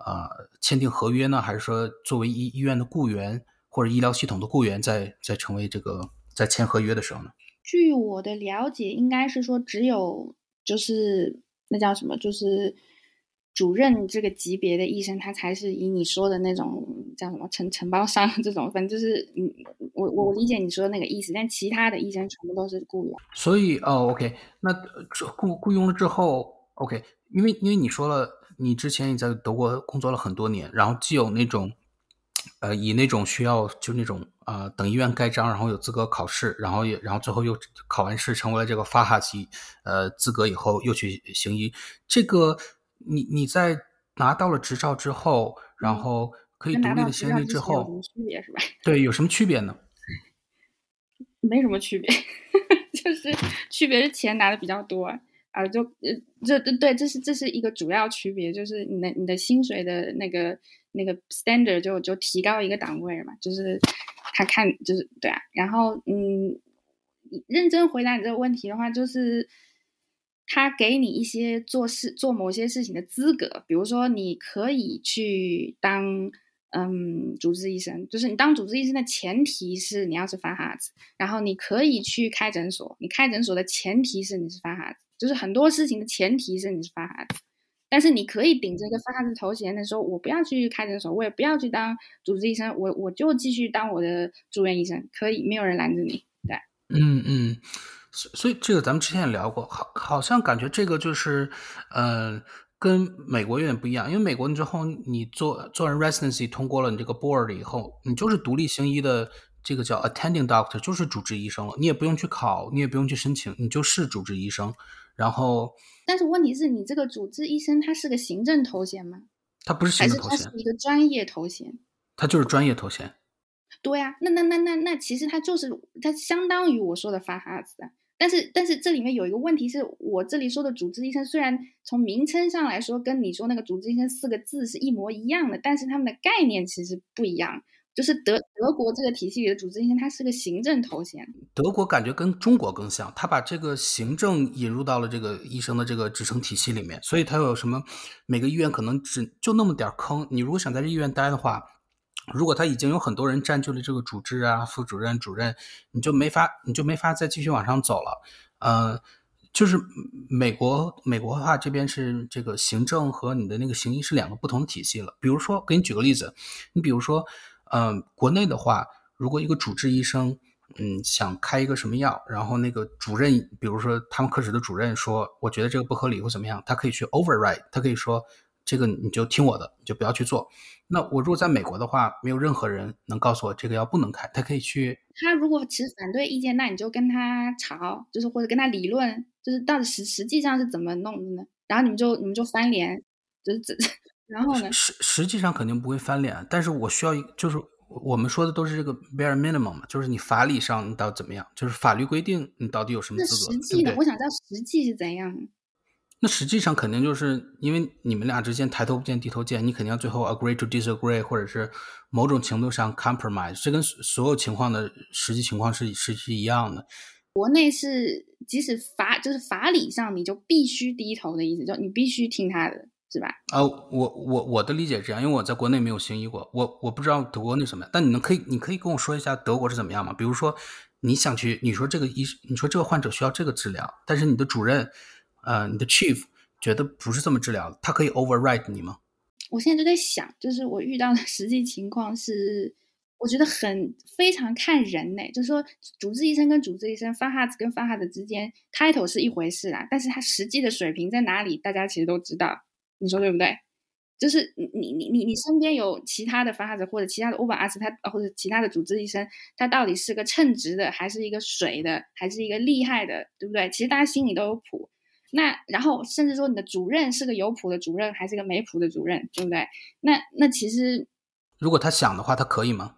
啊签订合约呢，还是说作为医医院的雇员？或者医疗系统的雇员在在成为这个在签合约的时候呢？据我的了解，应该是说只有就是那叫什么，就是主任这个级别的医生，他才是以你说的那种叫什么承承包商 (laughs) 这种，反正就是嗯，我我理解你说的那个意思。但其他的医生全部都是雇员。所以哦，OK，那雇雇佣了之后，OK，因为因为你说了，你之前也在德国工作了很多年，然后既有那种。呃，以那种需要就那种啊，等医院盖章，然后有资格考试，然后也然后最后又考完试成为了这个发哈级呃资格以后又去行医。这个你你在拿到了执照之后，然后可以独立的行医之后，有什么区别是吧？(laughs) 对，有什么区别呢？没什么区别，(laughs) 就是区别是钱拿的比较多啊，就呃这对对，这是这是一个主要区别，就是你的你的薪水的那个。那个 standard 就就提高一个档位嘛，就是他看就是对啊，然后嗯，认真回答你这个问题的话，就是他给你一些做事做某些事情的资格，比如说你可以去当嗯主治医生，就是你当主治医生的前提是你要是发哈子，然后你可以去开诊所，你开诊所的前提是你是发哈子，就是很多事情的前提是你是发哈子。但是你可以顶着一个发哈子头衔的时候，我不要去开诊所，我也不要去当主治医生，我我就继续当我的住院医生，可以，没有人拦着你。对，嗯嗯，所所以这个咱们之前也聊过，好，好像感觉这个就是，呃，跟美国有点不一样，因为美国之后你做做完 residency 通过了你这个 board 以后，你就是独立行医的，这个叫 attending doctor，就是主治医生了，你也不用去考，你也不用去申请，你就是主治医生，然后。但是问题是你这个主治医生他是个行政头衔吗？他不是行政头衔，是一个专业头衔。他就是专业头衔。对呀，那那那那那其实他就是他相当于我说的发哈子。但是但是这里面有一个问题是我这里说的主治医生，虽然从名称上来说跟你说那个主治医生四个字是一模一样的，但是他们的概念其实不一样。就是德德国这个体系里的主治医生，他是个行政头衔。德国感觉跟中国更像，他把这个行政引入到了这个医生的这个职称体系里面，所以他有什么每个医院可能只就那么点坑。你如果想在这医院待的话，如果他已经有很多人占据了这个主治啊、副主任、主任，你就没法你就没法再继续往上走了。呃，就是美国美国的话，这边是这个行政和你的那个行医是两个不同的体系了。比如说，给你举个例子，你比如说。嗯，国内的话，如果一个主治医生，嗯，想开一个什么药，然后那个主任，比如说他们科室的主任说，我觉得这个不合理或怎么样，他可以去 override，他可以说，这个你就听我的，你就不要去做。那我如果在美国的话，没有任何人能告诉我这个药不能开，他可以去。他如果持反对意见，那你就跟他吵，就是或者跟他理论，就是到底实实际上是怎么弄的呢？然后你们就你们就翻脸，就是这，(laughs) 然后呢？实实际上肯定不会翻脸，但是我需要一，就是我们说的都是这个 bare minimum 嘛，就是你法理上你到底怎么样，就是法律规定你到底有什么资格，实际的，我想知道实际是怎样。那实际上肯定就是因为你们俩之间抬头不见低头见，你肯定要最后 agree to disagree，或者是某种程度上 compromise，这跟所有情况的实际情况是是是一样的。国内是即使法就是法理上你就必须低头的意思，就你必须听他的，是吧？啊，我我我的理解是这样，因为我在国内没有行医过，我我不知道德国那什么，但你能可以你可以跟我说一下德国是怎么样吗？比如说你想去，你说这个医，你说这个患者需要这个治疗，但是你的主任。呃，你的 chief 觉得不是这么治疗，他可以 override 你吗？我现在就在想，就是我遇到的 (laughs) 实际情况是，我觉得很非常看人呢。就是说，主治医生跟主治医生，发哈子跟发哈子之间，title 是一回事啦，但是他实际的水平在哪里，大家其实都知道。你说对不对？就是你你你你身边有其他的发哈子或者其他的 over us，他或者其他的主治医生，他到底是个称职的，还是一个水的，还是一个厉害的，对不对？其实大家心里都有谱。那然后甚至说你的主任是个有谱的主任还是个没谱的主任，对不对？那那其实，如果他想的话，他可以吗？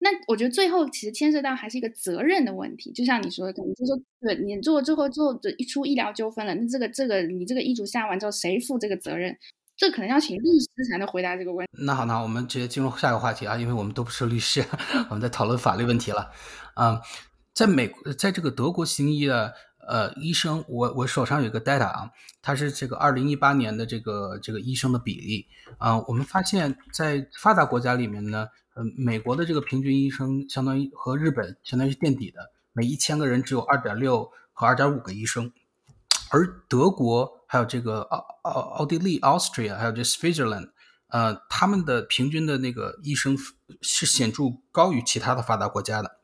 那我觉得最后其实牵涉到还是一个责任的问题。就像你说的，可能就说，对你做最后做的一出医疗纠纷了，那这个这个你这个医嘱下完之后，谁负这个责任？这可能要请律师才能回答这个问题。那好，那我们直接进入下一个话题啊，因为我们都不是律师，(laughs) 我们在讨论法律问题了。啊，在美，在这个德国行医的。呃，医生，我我手上有一个 data 啊，它是这个二零一八年的这个这个医生的比例啊，我们发现，在发达国家里面呢，呃，美国的这个平均医生相当于和日本相当于垫底的，每一千个人只有二点六和二点五个医生，而德国还有这个奥奥奥地利 Austria 还有这 Switzerland，呃，他们的平均的那个医生是显著高于其他的发达国家的。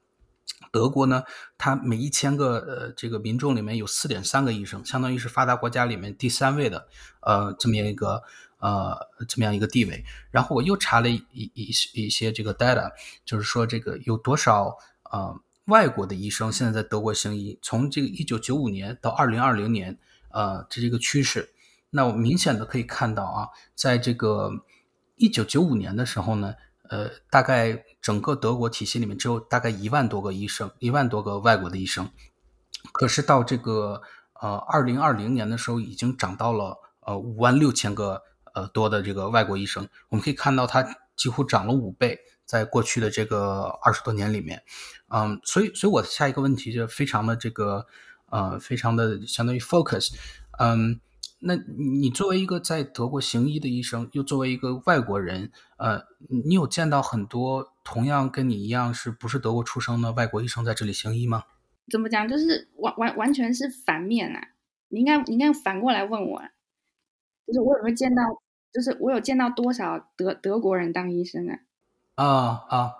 德国呢，它每一千个呃这个民众里面有四点三个医生，相当于是发达国家里面第三位的，呃这么样一个呃这么样一个地位。然后我又查了一一一些这个 data，就是说这个有多少呃外国的医生现在在德国行医，从这个一九九五年到二零二零年，呃这是一个趋势。那我明显的可以看到啊，在这个一九九五年的时候呢，呃大概。整个德国体系里面只有大概一万多个医生，一万多个外国的医生。可是到这个呃二零二零年的时候，已经涨到了呃五万六千个呃多的这个外国医生。我们可以看到，它几乎涨了五倍，在过去的这个二十多年里面。嗯，所以，所以我下一个问题就非常的这个呃非常的相当于 focus，嗯。那你作为一个在德国行医的医生，又作为一个外国人，呃，你有见到很多同样跟你一样是不是德国出生的外国医生在这里行医吗？怎么讲？就是完完完全是反面啊！你应该你应该反过来问我，就是我有没有见到，就是我有见到多少德德国人当医生啊？啊啊，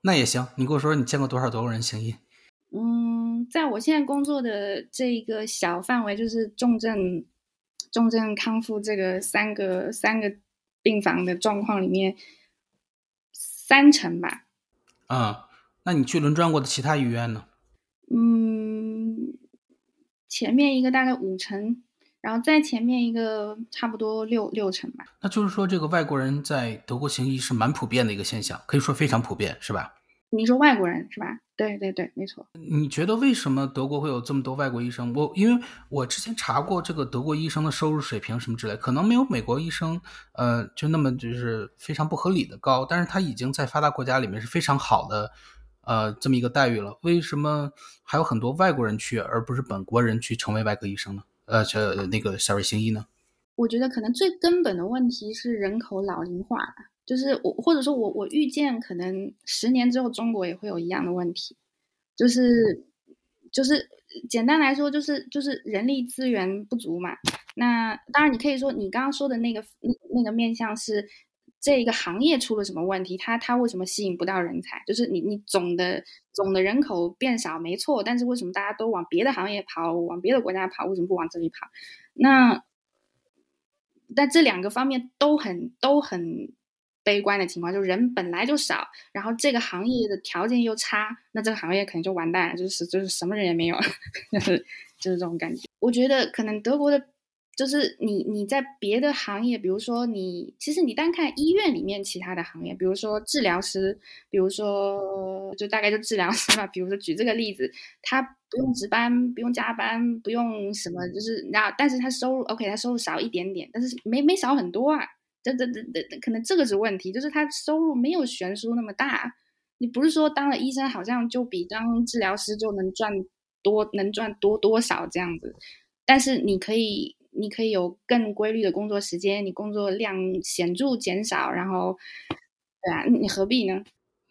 那也行，你跟我说说你见过多少德国人行医？嗯，在我现在工作的这一个小范围，就是重症。重症康复这个三个三个病房的状况里面，三成吧。嗯，那你去轮转过的其他医院呢？嗯，前面一个大概五成，然后再前面一个差不多六六成吧。那就是说，这个外国人在德国行医是蛮普遍的一个现象，可以说非常普遍，是吧？你说外国人是吧？对对对，没错。你觉得为什么德国会有这么多外国医生？我因为我之前查过这个德国医生的收入水平什么之类，可能没有美国医生，呃，就那么就是非常不合理的高。但是他已经在发达国家里面是非常好的，呃，这么一个待遇了。为什么还有很多外国人去，而不是本国人去成为外科医生呢？呃，这那个 sorry 行医呢？我觉得可能最根本的问题是人口老龄化。就是我，或者说我，我预见可能十年之后中国也会有一样的问题，就是就是简单来说，就是就是人力资源不足嘛。那当然，你可以说你刚刚说的那个那个面向是这一个行业出了什么问题，它它为什么吸引不到人才？就是你你总的总的人口变少没错，但是为什么大家都往别的行业跑，往别的国家跑，为什么不往这里跑？那但这两个方面都很都很悲观的情况，就是人本来就少，然后这个行业的条件又差，那这个行业可能就完蛋了，就是就是什么人也没有，(laughs) 就是就是这种感觉。我觉得可能德国的。就是你你在别的行业，比如说你其实你单看医院里面其他的行业，比如说治疗师，比如说就大概就治疗师吧，比如说举这个例子，他不用值班，不用加班，不用什么，就是那但是他收入 OK，他收入少一点点，但是没没少很多啊，这这这这可能这个是问题，就是他收入没有悬殊那么大，你不是说当了医生好像就比当治疗师就能赚多能赚多多少这样子，但是你可以。你可以有更规律的工作时间，你工作量显著减少，然后，对啊，你何必呢？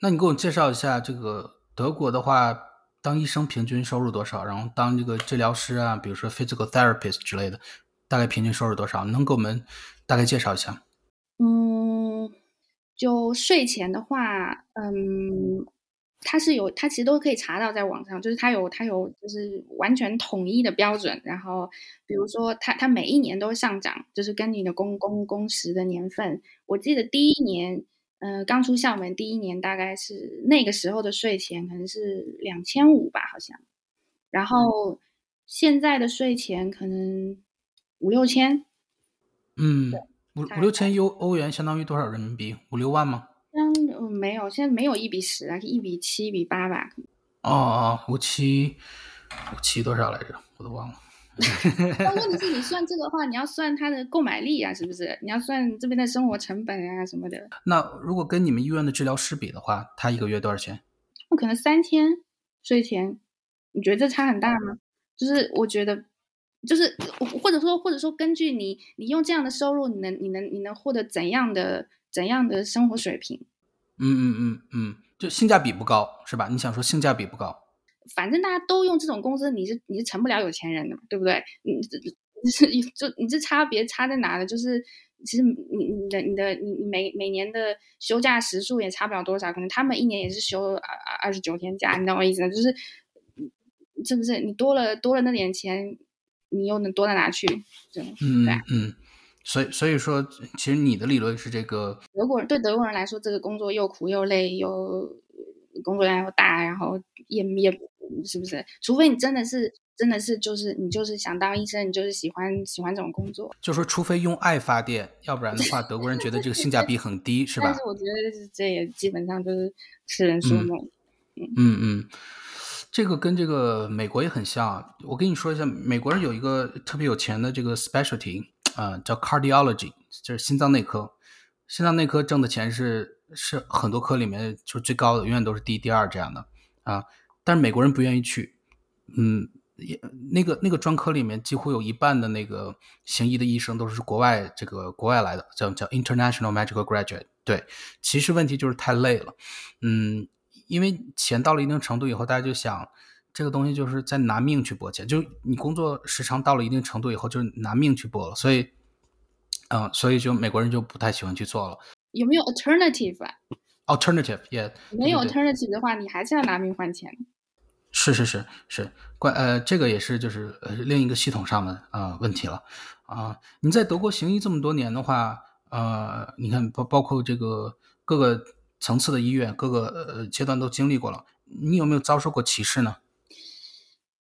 那你给我介绍一下这个德国的话，当医生平均收入多少？然后当这个治疗师啊，比如说 physical therapist 之类的，大概平均收入多少？能给我们大概介绍一下吗？嗯，就税前的话，嗯。它是有，它其实都可以查到在网上，就是它有，它有，就是完全统一的标准。然后，比如说，它它每一年都上涨，就是跟你的工工工时的年份。我记得第一年，呃，刚出校门第一年，大概是那个时候的税前可能是两千五吧，好像。然后现在的税前可能五六千。嗯，五五六千欧欧元相当于多少人民币？五六万吗？嗯，没有，现在没有一比十啊，一比七、一比八吧。哦哦，五七五七多少来着？我都忘了。那问题是 (laughs) 你算这个话，你要算它的购买力啊，是不是？你要算这边的生活成本啊什么的。那如果跟你们医院的治疗师比的话，他一个月多少钱？我可能三千税前，你觉得这差很大吗？就是我觉得，就是或者说或者说根据你你用这样的收入，你能你能你能获得怎样的怎样的生活水平？嗯嗯嗯嗯，就性价比不高是吧？你想说性价比不高？反正大家都用这种工资，你是你是成不了有钱人的嘛，对不对？你你是就你这差别差在哪呢？就是其实你你的你的你每每年的休假时数也差不了多少，可能他们一年也是休二二十九天假，你懂我意思吗？就是是不是你多了多了那点钱，你又能多到哪去？嗯嗯。所以，所以说，其实你的理论是这个德国人对德国人来说，这个工作又苦又累，又工作量又大，然后也也是不是？除非你真的是，真的是，就是你就是想当医生，你就是喜欢喜欢这种工作。就说，除非用爱发电，要不然的话，德国人觉得这个性价比很低，是吧？(laughs) 但是我觉得这也基本上就是痴人说梦。嗯嗯，这个跟这个美国也很像。我跟你说一下，美国人有一个特别有钱的这个 specialty。啊，叫 cardiology，就是心脏内科。心脏内科挣的钱是是很多科里面就最高的，永远都是第一、第二这样的啊。但是美国人不愿意去，嗯，也那个那个专科里面几乎有一半的那个行医的医生都是国外这个国外来的，叫叫 international medical graduate。对，其实问题就是太累了，嗯，因为钱到了一定程度以后，大家就想。这个东西就是在拿命去搏钱，就你工作时长到了一定程度以后，就是拿命去搏了，所以，嗯，所以就美国人就不太喜欢去做了。有没有 alternative 啊？Alternative，yeah。没有 alternative 的话，你还是要拿命换钱。是是是是，关呃，这个也是就是呃另一个系统上的呃问题了啊。你在德国行医这么多年的话，呃，你看包包括这个各个层次的医院，各个呃阶段都经历过了，你有没有遭受过歧视呢？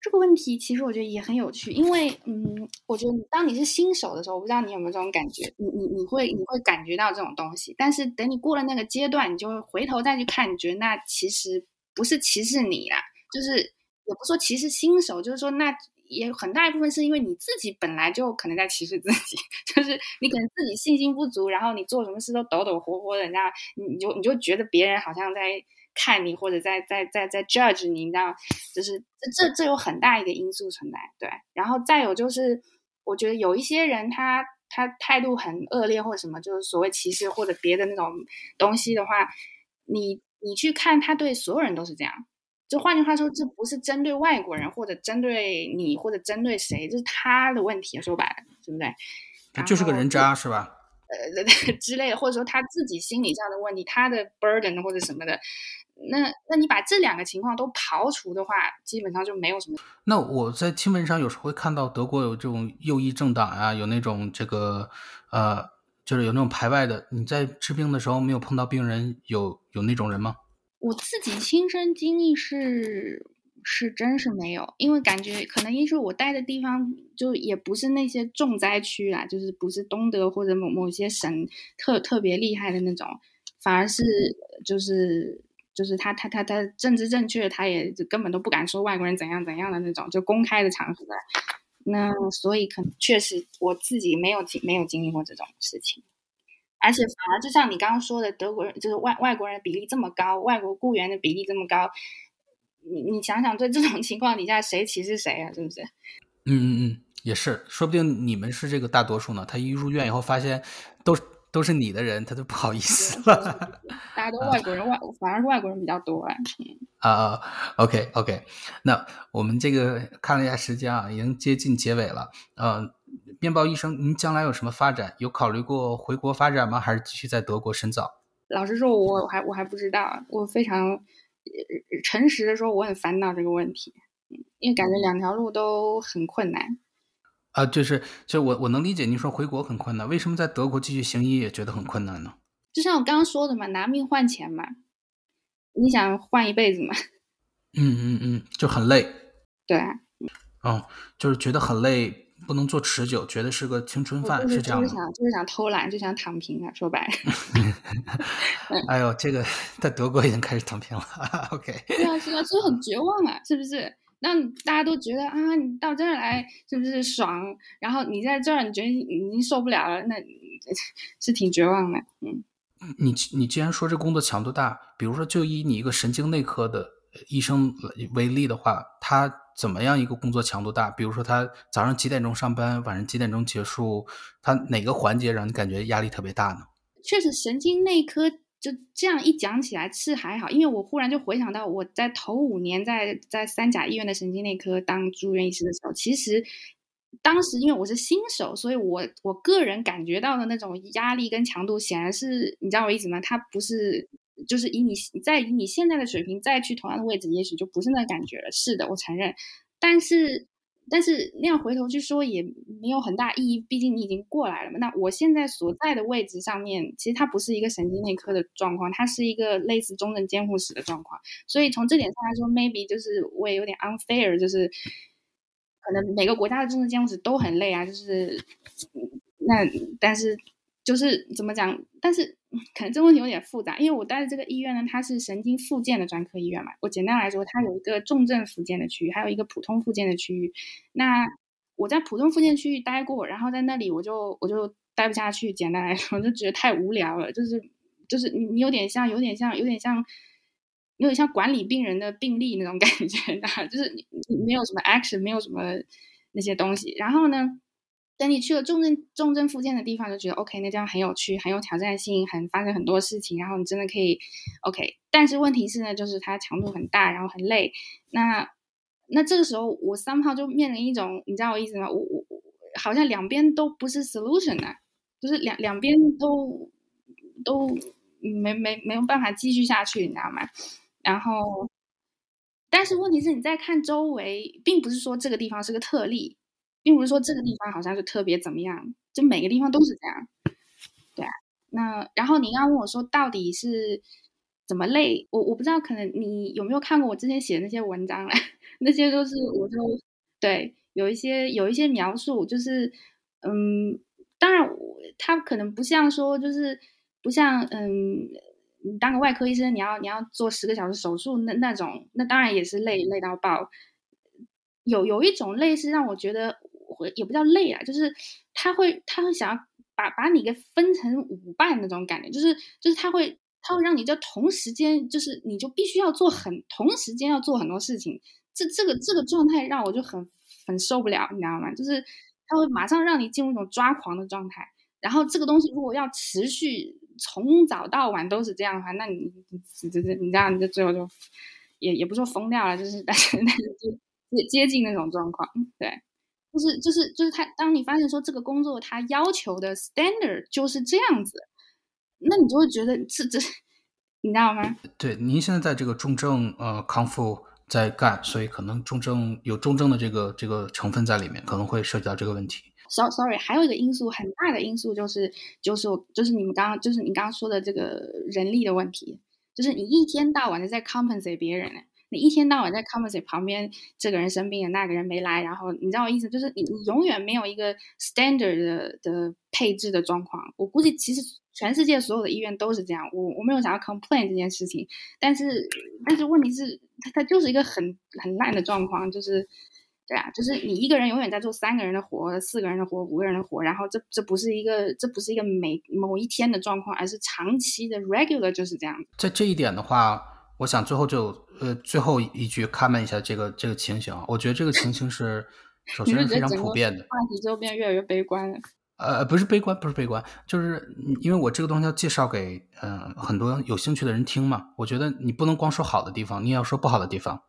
这个问题其实我觉得也很有趣，因为嗯，我觉得当你是新手的时候，我不知道你有没有这种感觉，你你你会你会感觉到这种东西，但是等你过了那个阶段，你就会回头再去看，你觉得那其实不是歧视你啦，就是也不说歧视新手，就是说那也很大一部分是因为你自己本来就可能在歧视自己，(laughs) 就是你可能自己信心不足，然后你做什么事都抖抖活活的，那你就你就觉得别人好像在。看你或者在在在在 judge 你，你知道，就是这这这有很大一个因素存在，对。然后再有就是，我觉得有一些人他他态度很恶劣或者什么，就是所谓歧视或者别的那种东西的话，你你去看他对所有人都是这样。就换句话说，这不是针对外国人或者针对你或者针对谁，这是他的问题。说白了，对不对？他就是个人渣是吧？呃 (laughs) 之类的，或者说他自己心理上的问题，他的 burden 或者什么的。那那你把这两个情况都刨除的话，基本上就没有什么。那我在新闻上有时候会看到德国有这种右翼政党啊，有那种这个呃，就是有那种排外的。你在治病的时候没有碰到病人有有那种人吗？我自己亲身经历是是真是没有，因为感觉可能因为我待的地方就也不是那些重灾区啦，就是不是东德或者某某些省特特别厉害的那种，反而是就是。就是他，他，他，他政治正确，他也根本都不敢说外国人怎样怎样的那种，就公开的场合。那所以可能确实我自己没有经没有经历过这种事情，而且反而就像你刚刚说的，德国人就是外外国人比例这么高，外国雇员的比例这么高，你你想想，在这种情况底下，谁歧视谁啊？是不是？嗯嗯嗯，也是，说不定你们是这个大多数呢。他一入院以后发现都。都是你的人，他都不好意思了。(laughs) 大家都外国人，外反而是外国人比较多啊。啊，OK OK，那我们这个看了一下时间啊，已经接近结尾了。嗯，面包医生，您将来有什么发展？有考虑过回国发展吗？还是继续在德国深造？老实说，我还我还不知道。我非常诚实的说，我很烦恼这个问题，因为感觉两条路都很困难。啊，就是，就我我能理解您说回国很困难，为什么在德国继续行医也觉得很困难呢？就像我刚刚说的嘛，拿命换钱嘛，你想换一辈子嘛？嗯嗯嗯，就很累。对。嗯，就是觉得很累，不能做持久，觉得是个青春饭，是这样的。就是想就是想偷懒，就想躺平啊，说白了。(laughs) 哎呦，这个在德国已经开始躺平了。OK。对啊，是啊，所以很绝望啊，是不是？那大家都觉得啊，你到这儿来是不是爽？然后你在这儿，你觉得已经受不了了，那 (laughs) 是挺绝望的。嗯，你你既然说这工作强度大，比如说就以你一个神经内科的医生为例的话，他怎么样一个工作强度大？比如说他早上几点钟上班，晚上几点钟结束，他哪个环节让你感觉压力特别大呢？确实，神经内科。就这样一讲起来是还好，因为我忽然就回想到我在头五年在在三甲医院的神经内科当住院医师的时候，其实当时因为我是新手，所以我我个人感觉到的那种压力跟强度，显然是你知道我意思吗？它不是就是以你在以你现在的水平再去同样的位置，也许就不是那感觉了。是的，我承认，但是。但是那样回头去说也没有很大意义，毕竟你已经过来了嘛。那我现在所在的位置上面，其实它不是一个神经内科的状况，它是一个类似中症监护室的状况。所以从这点上来说，maybe 就是我也有点 unfair，就是可能每个国家的中症监护室都很累啊，就是那但是。就是怎么讲？但是可能这个问题有点复杂，因为我待的这个医院呢，它是神经复健的专科医院嘛。我简单来说，它有一个重症复健的区域，还有一个普通复健的区域。那我在普通复健区域待过，然后在那里我就我就待不下去。简单来说，就觉得太无聊了。就是就是你你有点像有点像有点像有点像管理病人的病历那种感觉，就是你没有什么 action，没有什么那些东西。然后呢？等你去了重症重症复健的地方，就觉得 OK，那这样很有趣，很有挑战性，很发生很多事情，然后你真的可以 OK。但是问题是呢，就是它强度很大，然后很累。那那这个时候我三号就面临一种，你知道我意思吗？我我好像两边都不是 solution 呢，就是两两边都都没没没有办法继续下去，你知道吗？然后，但是问题是你在看周围，并不是说这个地方是个特例。并不是说这个地方好像是特别怎么样，就每个地方都是这样，对啊。那然后你刚刚问我说到底是怎么累，我我不知道，可能你有没有看过我之前写的那些文章嘞？(laughs) 那些都是我就对有一些有一些描述，就是嗯，当然他可能不像说就是不像嗯，你当个外科医生，你要你要做十个小时手术那那种，那当然也是累累到爆。有有一种累是让我觉得。会也不叫累啊，就是他会他会想要把把你给分成五半那种感觉，就是就是他会他会让你就同时间就是你就必须要做很同时间要做很多事情，这这个这个状态让我就很很受不了，你知道吗？就是他会马上让你进入一种抓狂的状态，然后这个东西如果要持续从早到晚都是这样的话，那你这这你这样你就最后就也也不说疯掉了，就是但是但是就接接近那种状况，对。就是就是就是他，当你发现说这个工作他要求的 standard 就是这样子，那你就会觉得这这你知道吗？对，您现在在这个重症呃康复在干，所以可能重症有重症的这个这个成分在里面，可能会涉及到这个问题。So sorry，还有一个因素很大的因素就是就是就是你们刚刚就是你刚刚说的这个人力的问题，就是你一天到晚的在 compensate 别人，你一天到晚在 compensate 旁边这个人生病了，那个人没来，然后你知道我意思，就是你你永远没有一个 standard 的的配置的状况。我估计其实全世界所有的医院都是这样，我我没有想要 complain 这件事情，但是但是问题是它它就是一个很很烂的状况，就是。对啊，就是你一个人永远在做三个人的活、四个人的活、五个人的活，然后这这不是一个这不是一个每某一天的状况，而是长期的 regular 就是这样。在这一点的话，我想最后就呃最后一句 comment 一下这个这个情形，我觉得这个情形是首先是非常普遍的。话题就变越来越悲观了。呃，不是悲观，不是悲观，就是因为我这个东西要介绍给呃很多有兴趣的人听嘛，我觉得你不能光说好的地方，你也要说不好的地方。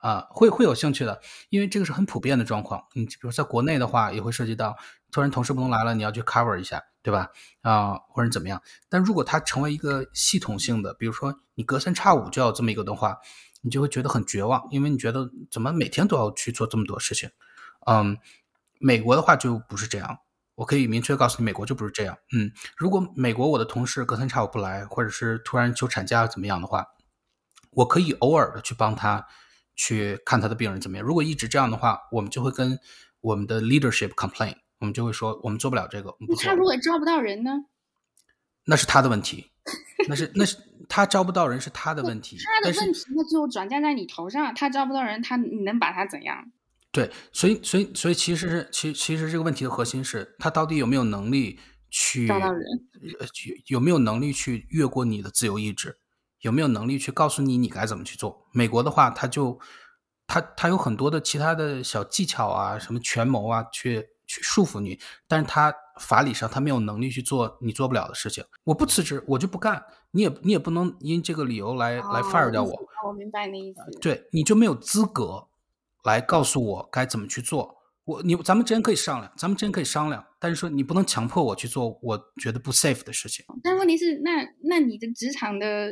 啊，会会有兴趣的，因为这个是很普遍的状况。你比如在国内的话，也会涉及到突然同事不能来了，你要去 cover 一下，对吧？啊，或者怎么样？但如果它成为一个系统性的，比如说你隔三差五就要这么一个的话，你就会觉得很绝望，因为你觉得怎么每天都要去做这么多事情？嗯，美国的话就不是这样，我可以明确告诉你，美国就不是这样。嗯，如果美国我的同事隔三差五不来，或者是突然休产假怎么样的话，我可以偶尔的去帮他。去看他的病人怎么样？如果一直这样的话，我们就会跟我们的 leadership complain，我们就会说我们做不了这个。他如果招不到人呢？那是他的问题，(laughs) 那是那是他招不到人是他的问题。他的问题那最后转嫁在你头上，他招不到人，他你能把他怎样？对，所以所以所以其实是其其实这个问题的核心是他到底有没有能力去招到人？有没有能力去越过你的自由意志？有没有能力去告诉你你该怎么去做？美国的话，他就他他有很多的其他的小技巧啊，什么权谋啊，去去束缚你，但是他法理上他没有能力去做你做不了的事情。我不辞职，我就不干，你也你也不能因这个理由来来 fire 掉我。我明白你的意思。对，你就没有资格来告诉我该怎么去做。我你咱们之间可以商量，咱们之间可以商量，但是说你不能强迫我去做我觉得不 safe 的事情。但问题是，那那你的职场的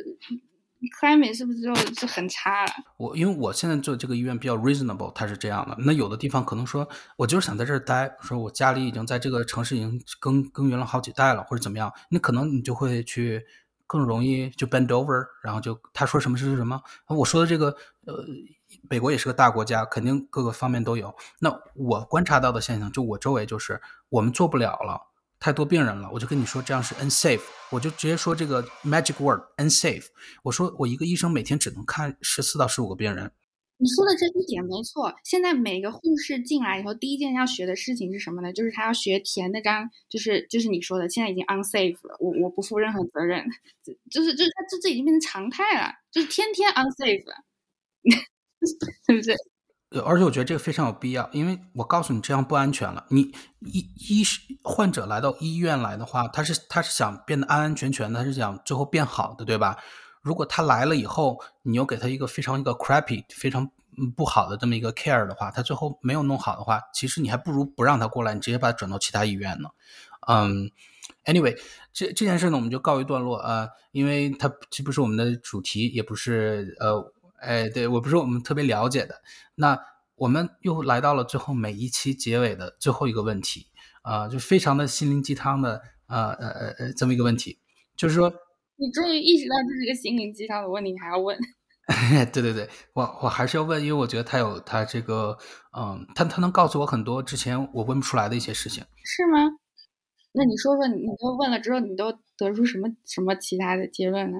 climate 是不是就是很差了？我因为我现在做这个医院比较 reasonable，它是这样的。那有的地方可能说，我就是想在这儿待，说我家里已经在这个城市已经耕耕耘了好几代了，或者怎么样，那可能你就会去更容易就 bend over，然后就他说什么是什么。我说的这个呃。美国也是个大国家，肯定各个方面都有。那我观察到的现象，就我周围就是我们做不了了，太多病人了，我就跟你说这样是 unsafe，我就直接说这个 magic word unsafe。我说我一个医生每天只能看十四到十五个病人。你说的这一点没错。现在每个护士进来以后，第一件要学的事情是什么呢？就是他要学填那张，就是就是你说的，现在已经 unsafe 了，我我不负任何责任，(laughs) 就是就是他这这已经变成常态了，就是天天 unsafe。(laughs) 对不对？而且我觉得这个非常有必要，因为我告诉你这样不安全了。你医医患者来到医院来的话，他是他是想变得安安全全的，他是想最后变好的，对吧？如果他来了以后，你又给他一个非常一个 crappy 非常不好的这么一个 care 的话，他最后没有弄好的话，其实你还不如不让他过来，你直接把他转到其他医院呢。嗯，anyway，这这件事呢，我们就告一段落啊，因为它这不是我们的主题，也不是呃。哎，对我不是我们特别了解的。那我们又来到了最后每一期结尾的最后一个问题啊，就非常的心灵鸡汤的呃呃呃呃这么一个问题，就是说，你终于意识到这是一个心灵鸡汤的问题，你还要问？(laughs) 对对对，我我还是要问，因为我觉得他有他这个嗯，他他能告诉我很多之前我问不出来的一些事情，是吗？那你说说，你都问了之后，你都得出什么什么其他的结论呢？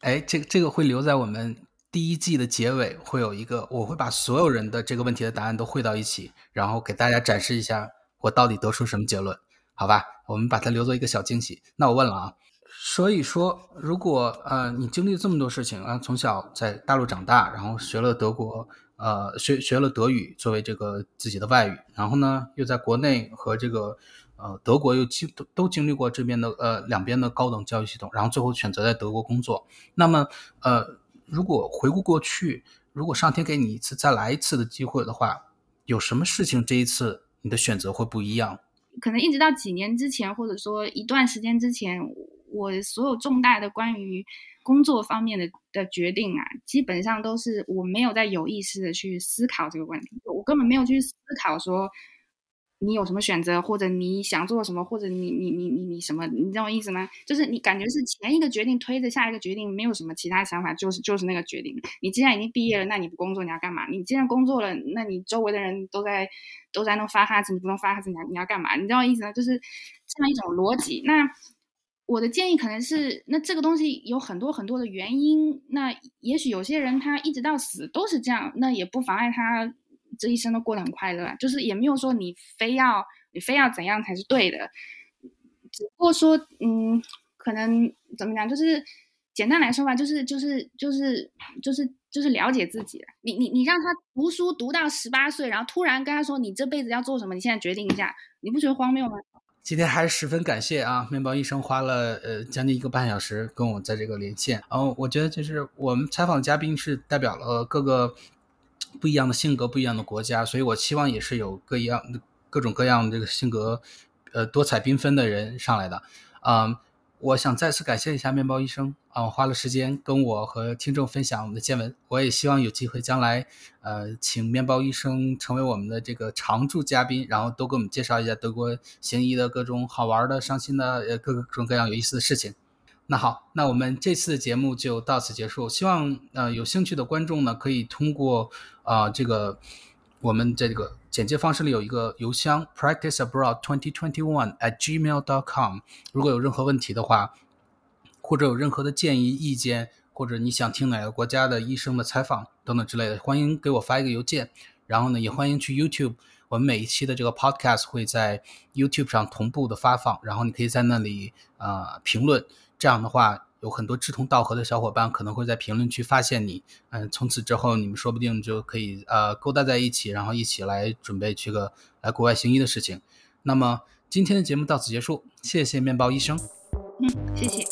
哎，这个这个会留在我们。第一季的结尾会有一个，我会把所有人的这个问题的答案都汇到一起，然后给大家展示一下我到底得出什么结论，好吧？我们把它留作一个小惊喜。那我问了啊，所以说，如果呃你经历这么多事情啊，从小在大陆长大，然后学了德国，呃学学了德语作为这个自己的外语，然后呢又在国内和这个呃德国又经都都经历过这边的呃两边的高等教育系统，然后最后选择在德国工作，那么呃。如果回顾过去，如果上天给你一次再来一次的机会的话，有什么事情这一次你的选择会不一样？可能一直到几年之前，或者说一段时间之前，我所有重大的关于工作方面的的决定啊，基本上都是我没有在有意识的去思考这个问题，我根本没有去思考说。你有什么选择，或者你想做什么，或者你你你你你什么，你知道我意思吗？就是你感觉是前一个决定推着下一个决定，没有什么其他想法，就是就是那个决定。你既然已经毕业了，那你不工作你要干嘛？你既然工作了，那你周围的人都在都在弄发哈子，你不能发哈子，你要你要干嘛？你知道我意思吗？就是这样一种逻辑。那我的建议可能是，那这个东西有很多很多的原因。那也许有些人他一直到死都是这样，那也不妨碍他。这一生都过得很快乐，就是也没有说你非要你非要怎样才是对的，只不过说，嗯，可能怎么讲，就是简单来说吧，就是就是就是就是就是了解自己。你你你让他读书读到十八岁，然后突然跟他说你这辈子要做什么，你现在决定一下，你不觉得荒谬吗？今天还是十分感谢啊，面包医生花了呃将近一个半小时跟我在这个连线，然后我觉得就是我们采访嘉宾是代表了各个。不一样的性格，不一样的国家，所以我期望也是有各样、各种各样这个性格，呃，多彩缤纷的人上来的。嗯，我想再次感谢一下面包医生啊，花了时间跟我和听众分享我们的见闻。我也希望有机会将来，呃，请面包医生成为我们的这个常驻嘉宾，然后多给我们介绍一下德国行医的各种好玩的、伤心的，呃，各种各样有意思的事情。那好，那我们这次的节目就到此结束。希望呃有兴趣的观众呢，可以通过啊这个我们这个简介方式里有一个邮箱 practiceabroad twenty twenty one at gmail dot com。如果有任何问题的话，或者有任何的建议意见，或者你想听哪个国家的医生的采访等等之类的，欢迎给我发一个邮件。然后呢，也欢迎去 YouTube，我们每一期的这个 Podcast 会在 YouTube 上同步的发放，然后你可以在那里啊评论。这样的话，有很多志同道合的小伙伴可能会在评论区发现你，嗯，从此之后你们说不定就可以呃勾搭在一起，然后一起来准备去个来国外行医的事情。那么今天的节目到此结束，谢谢面包医生。嗯，谢谢。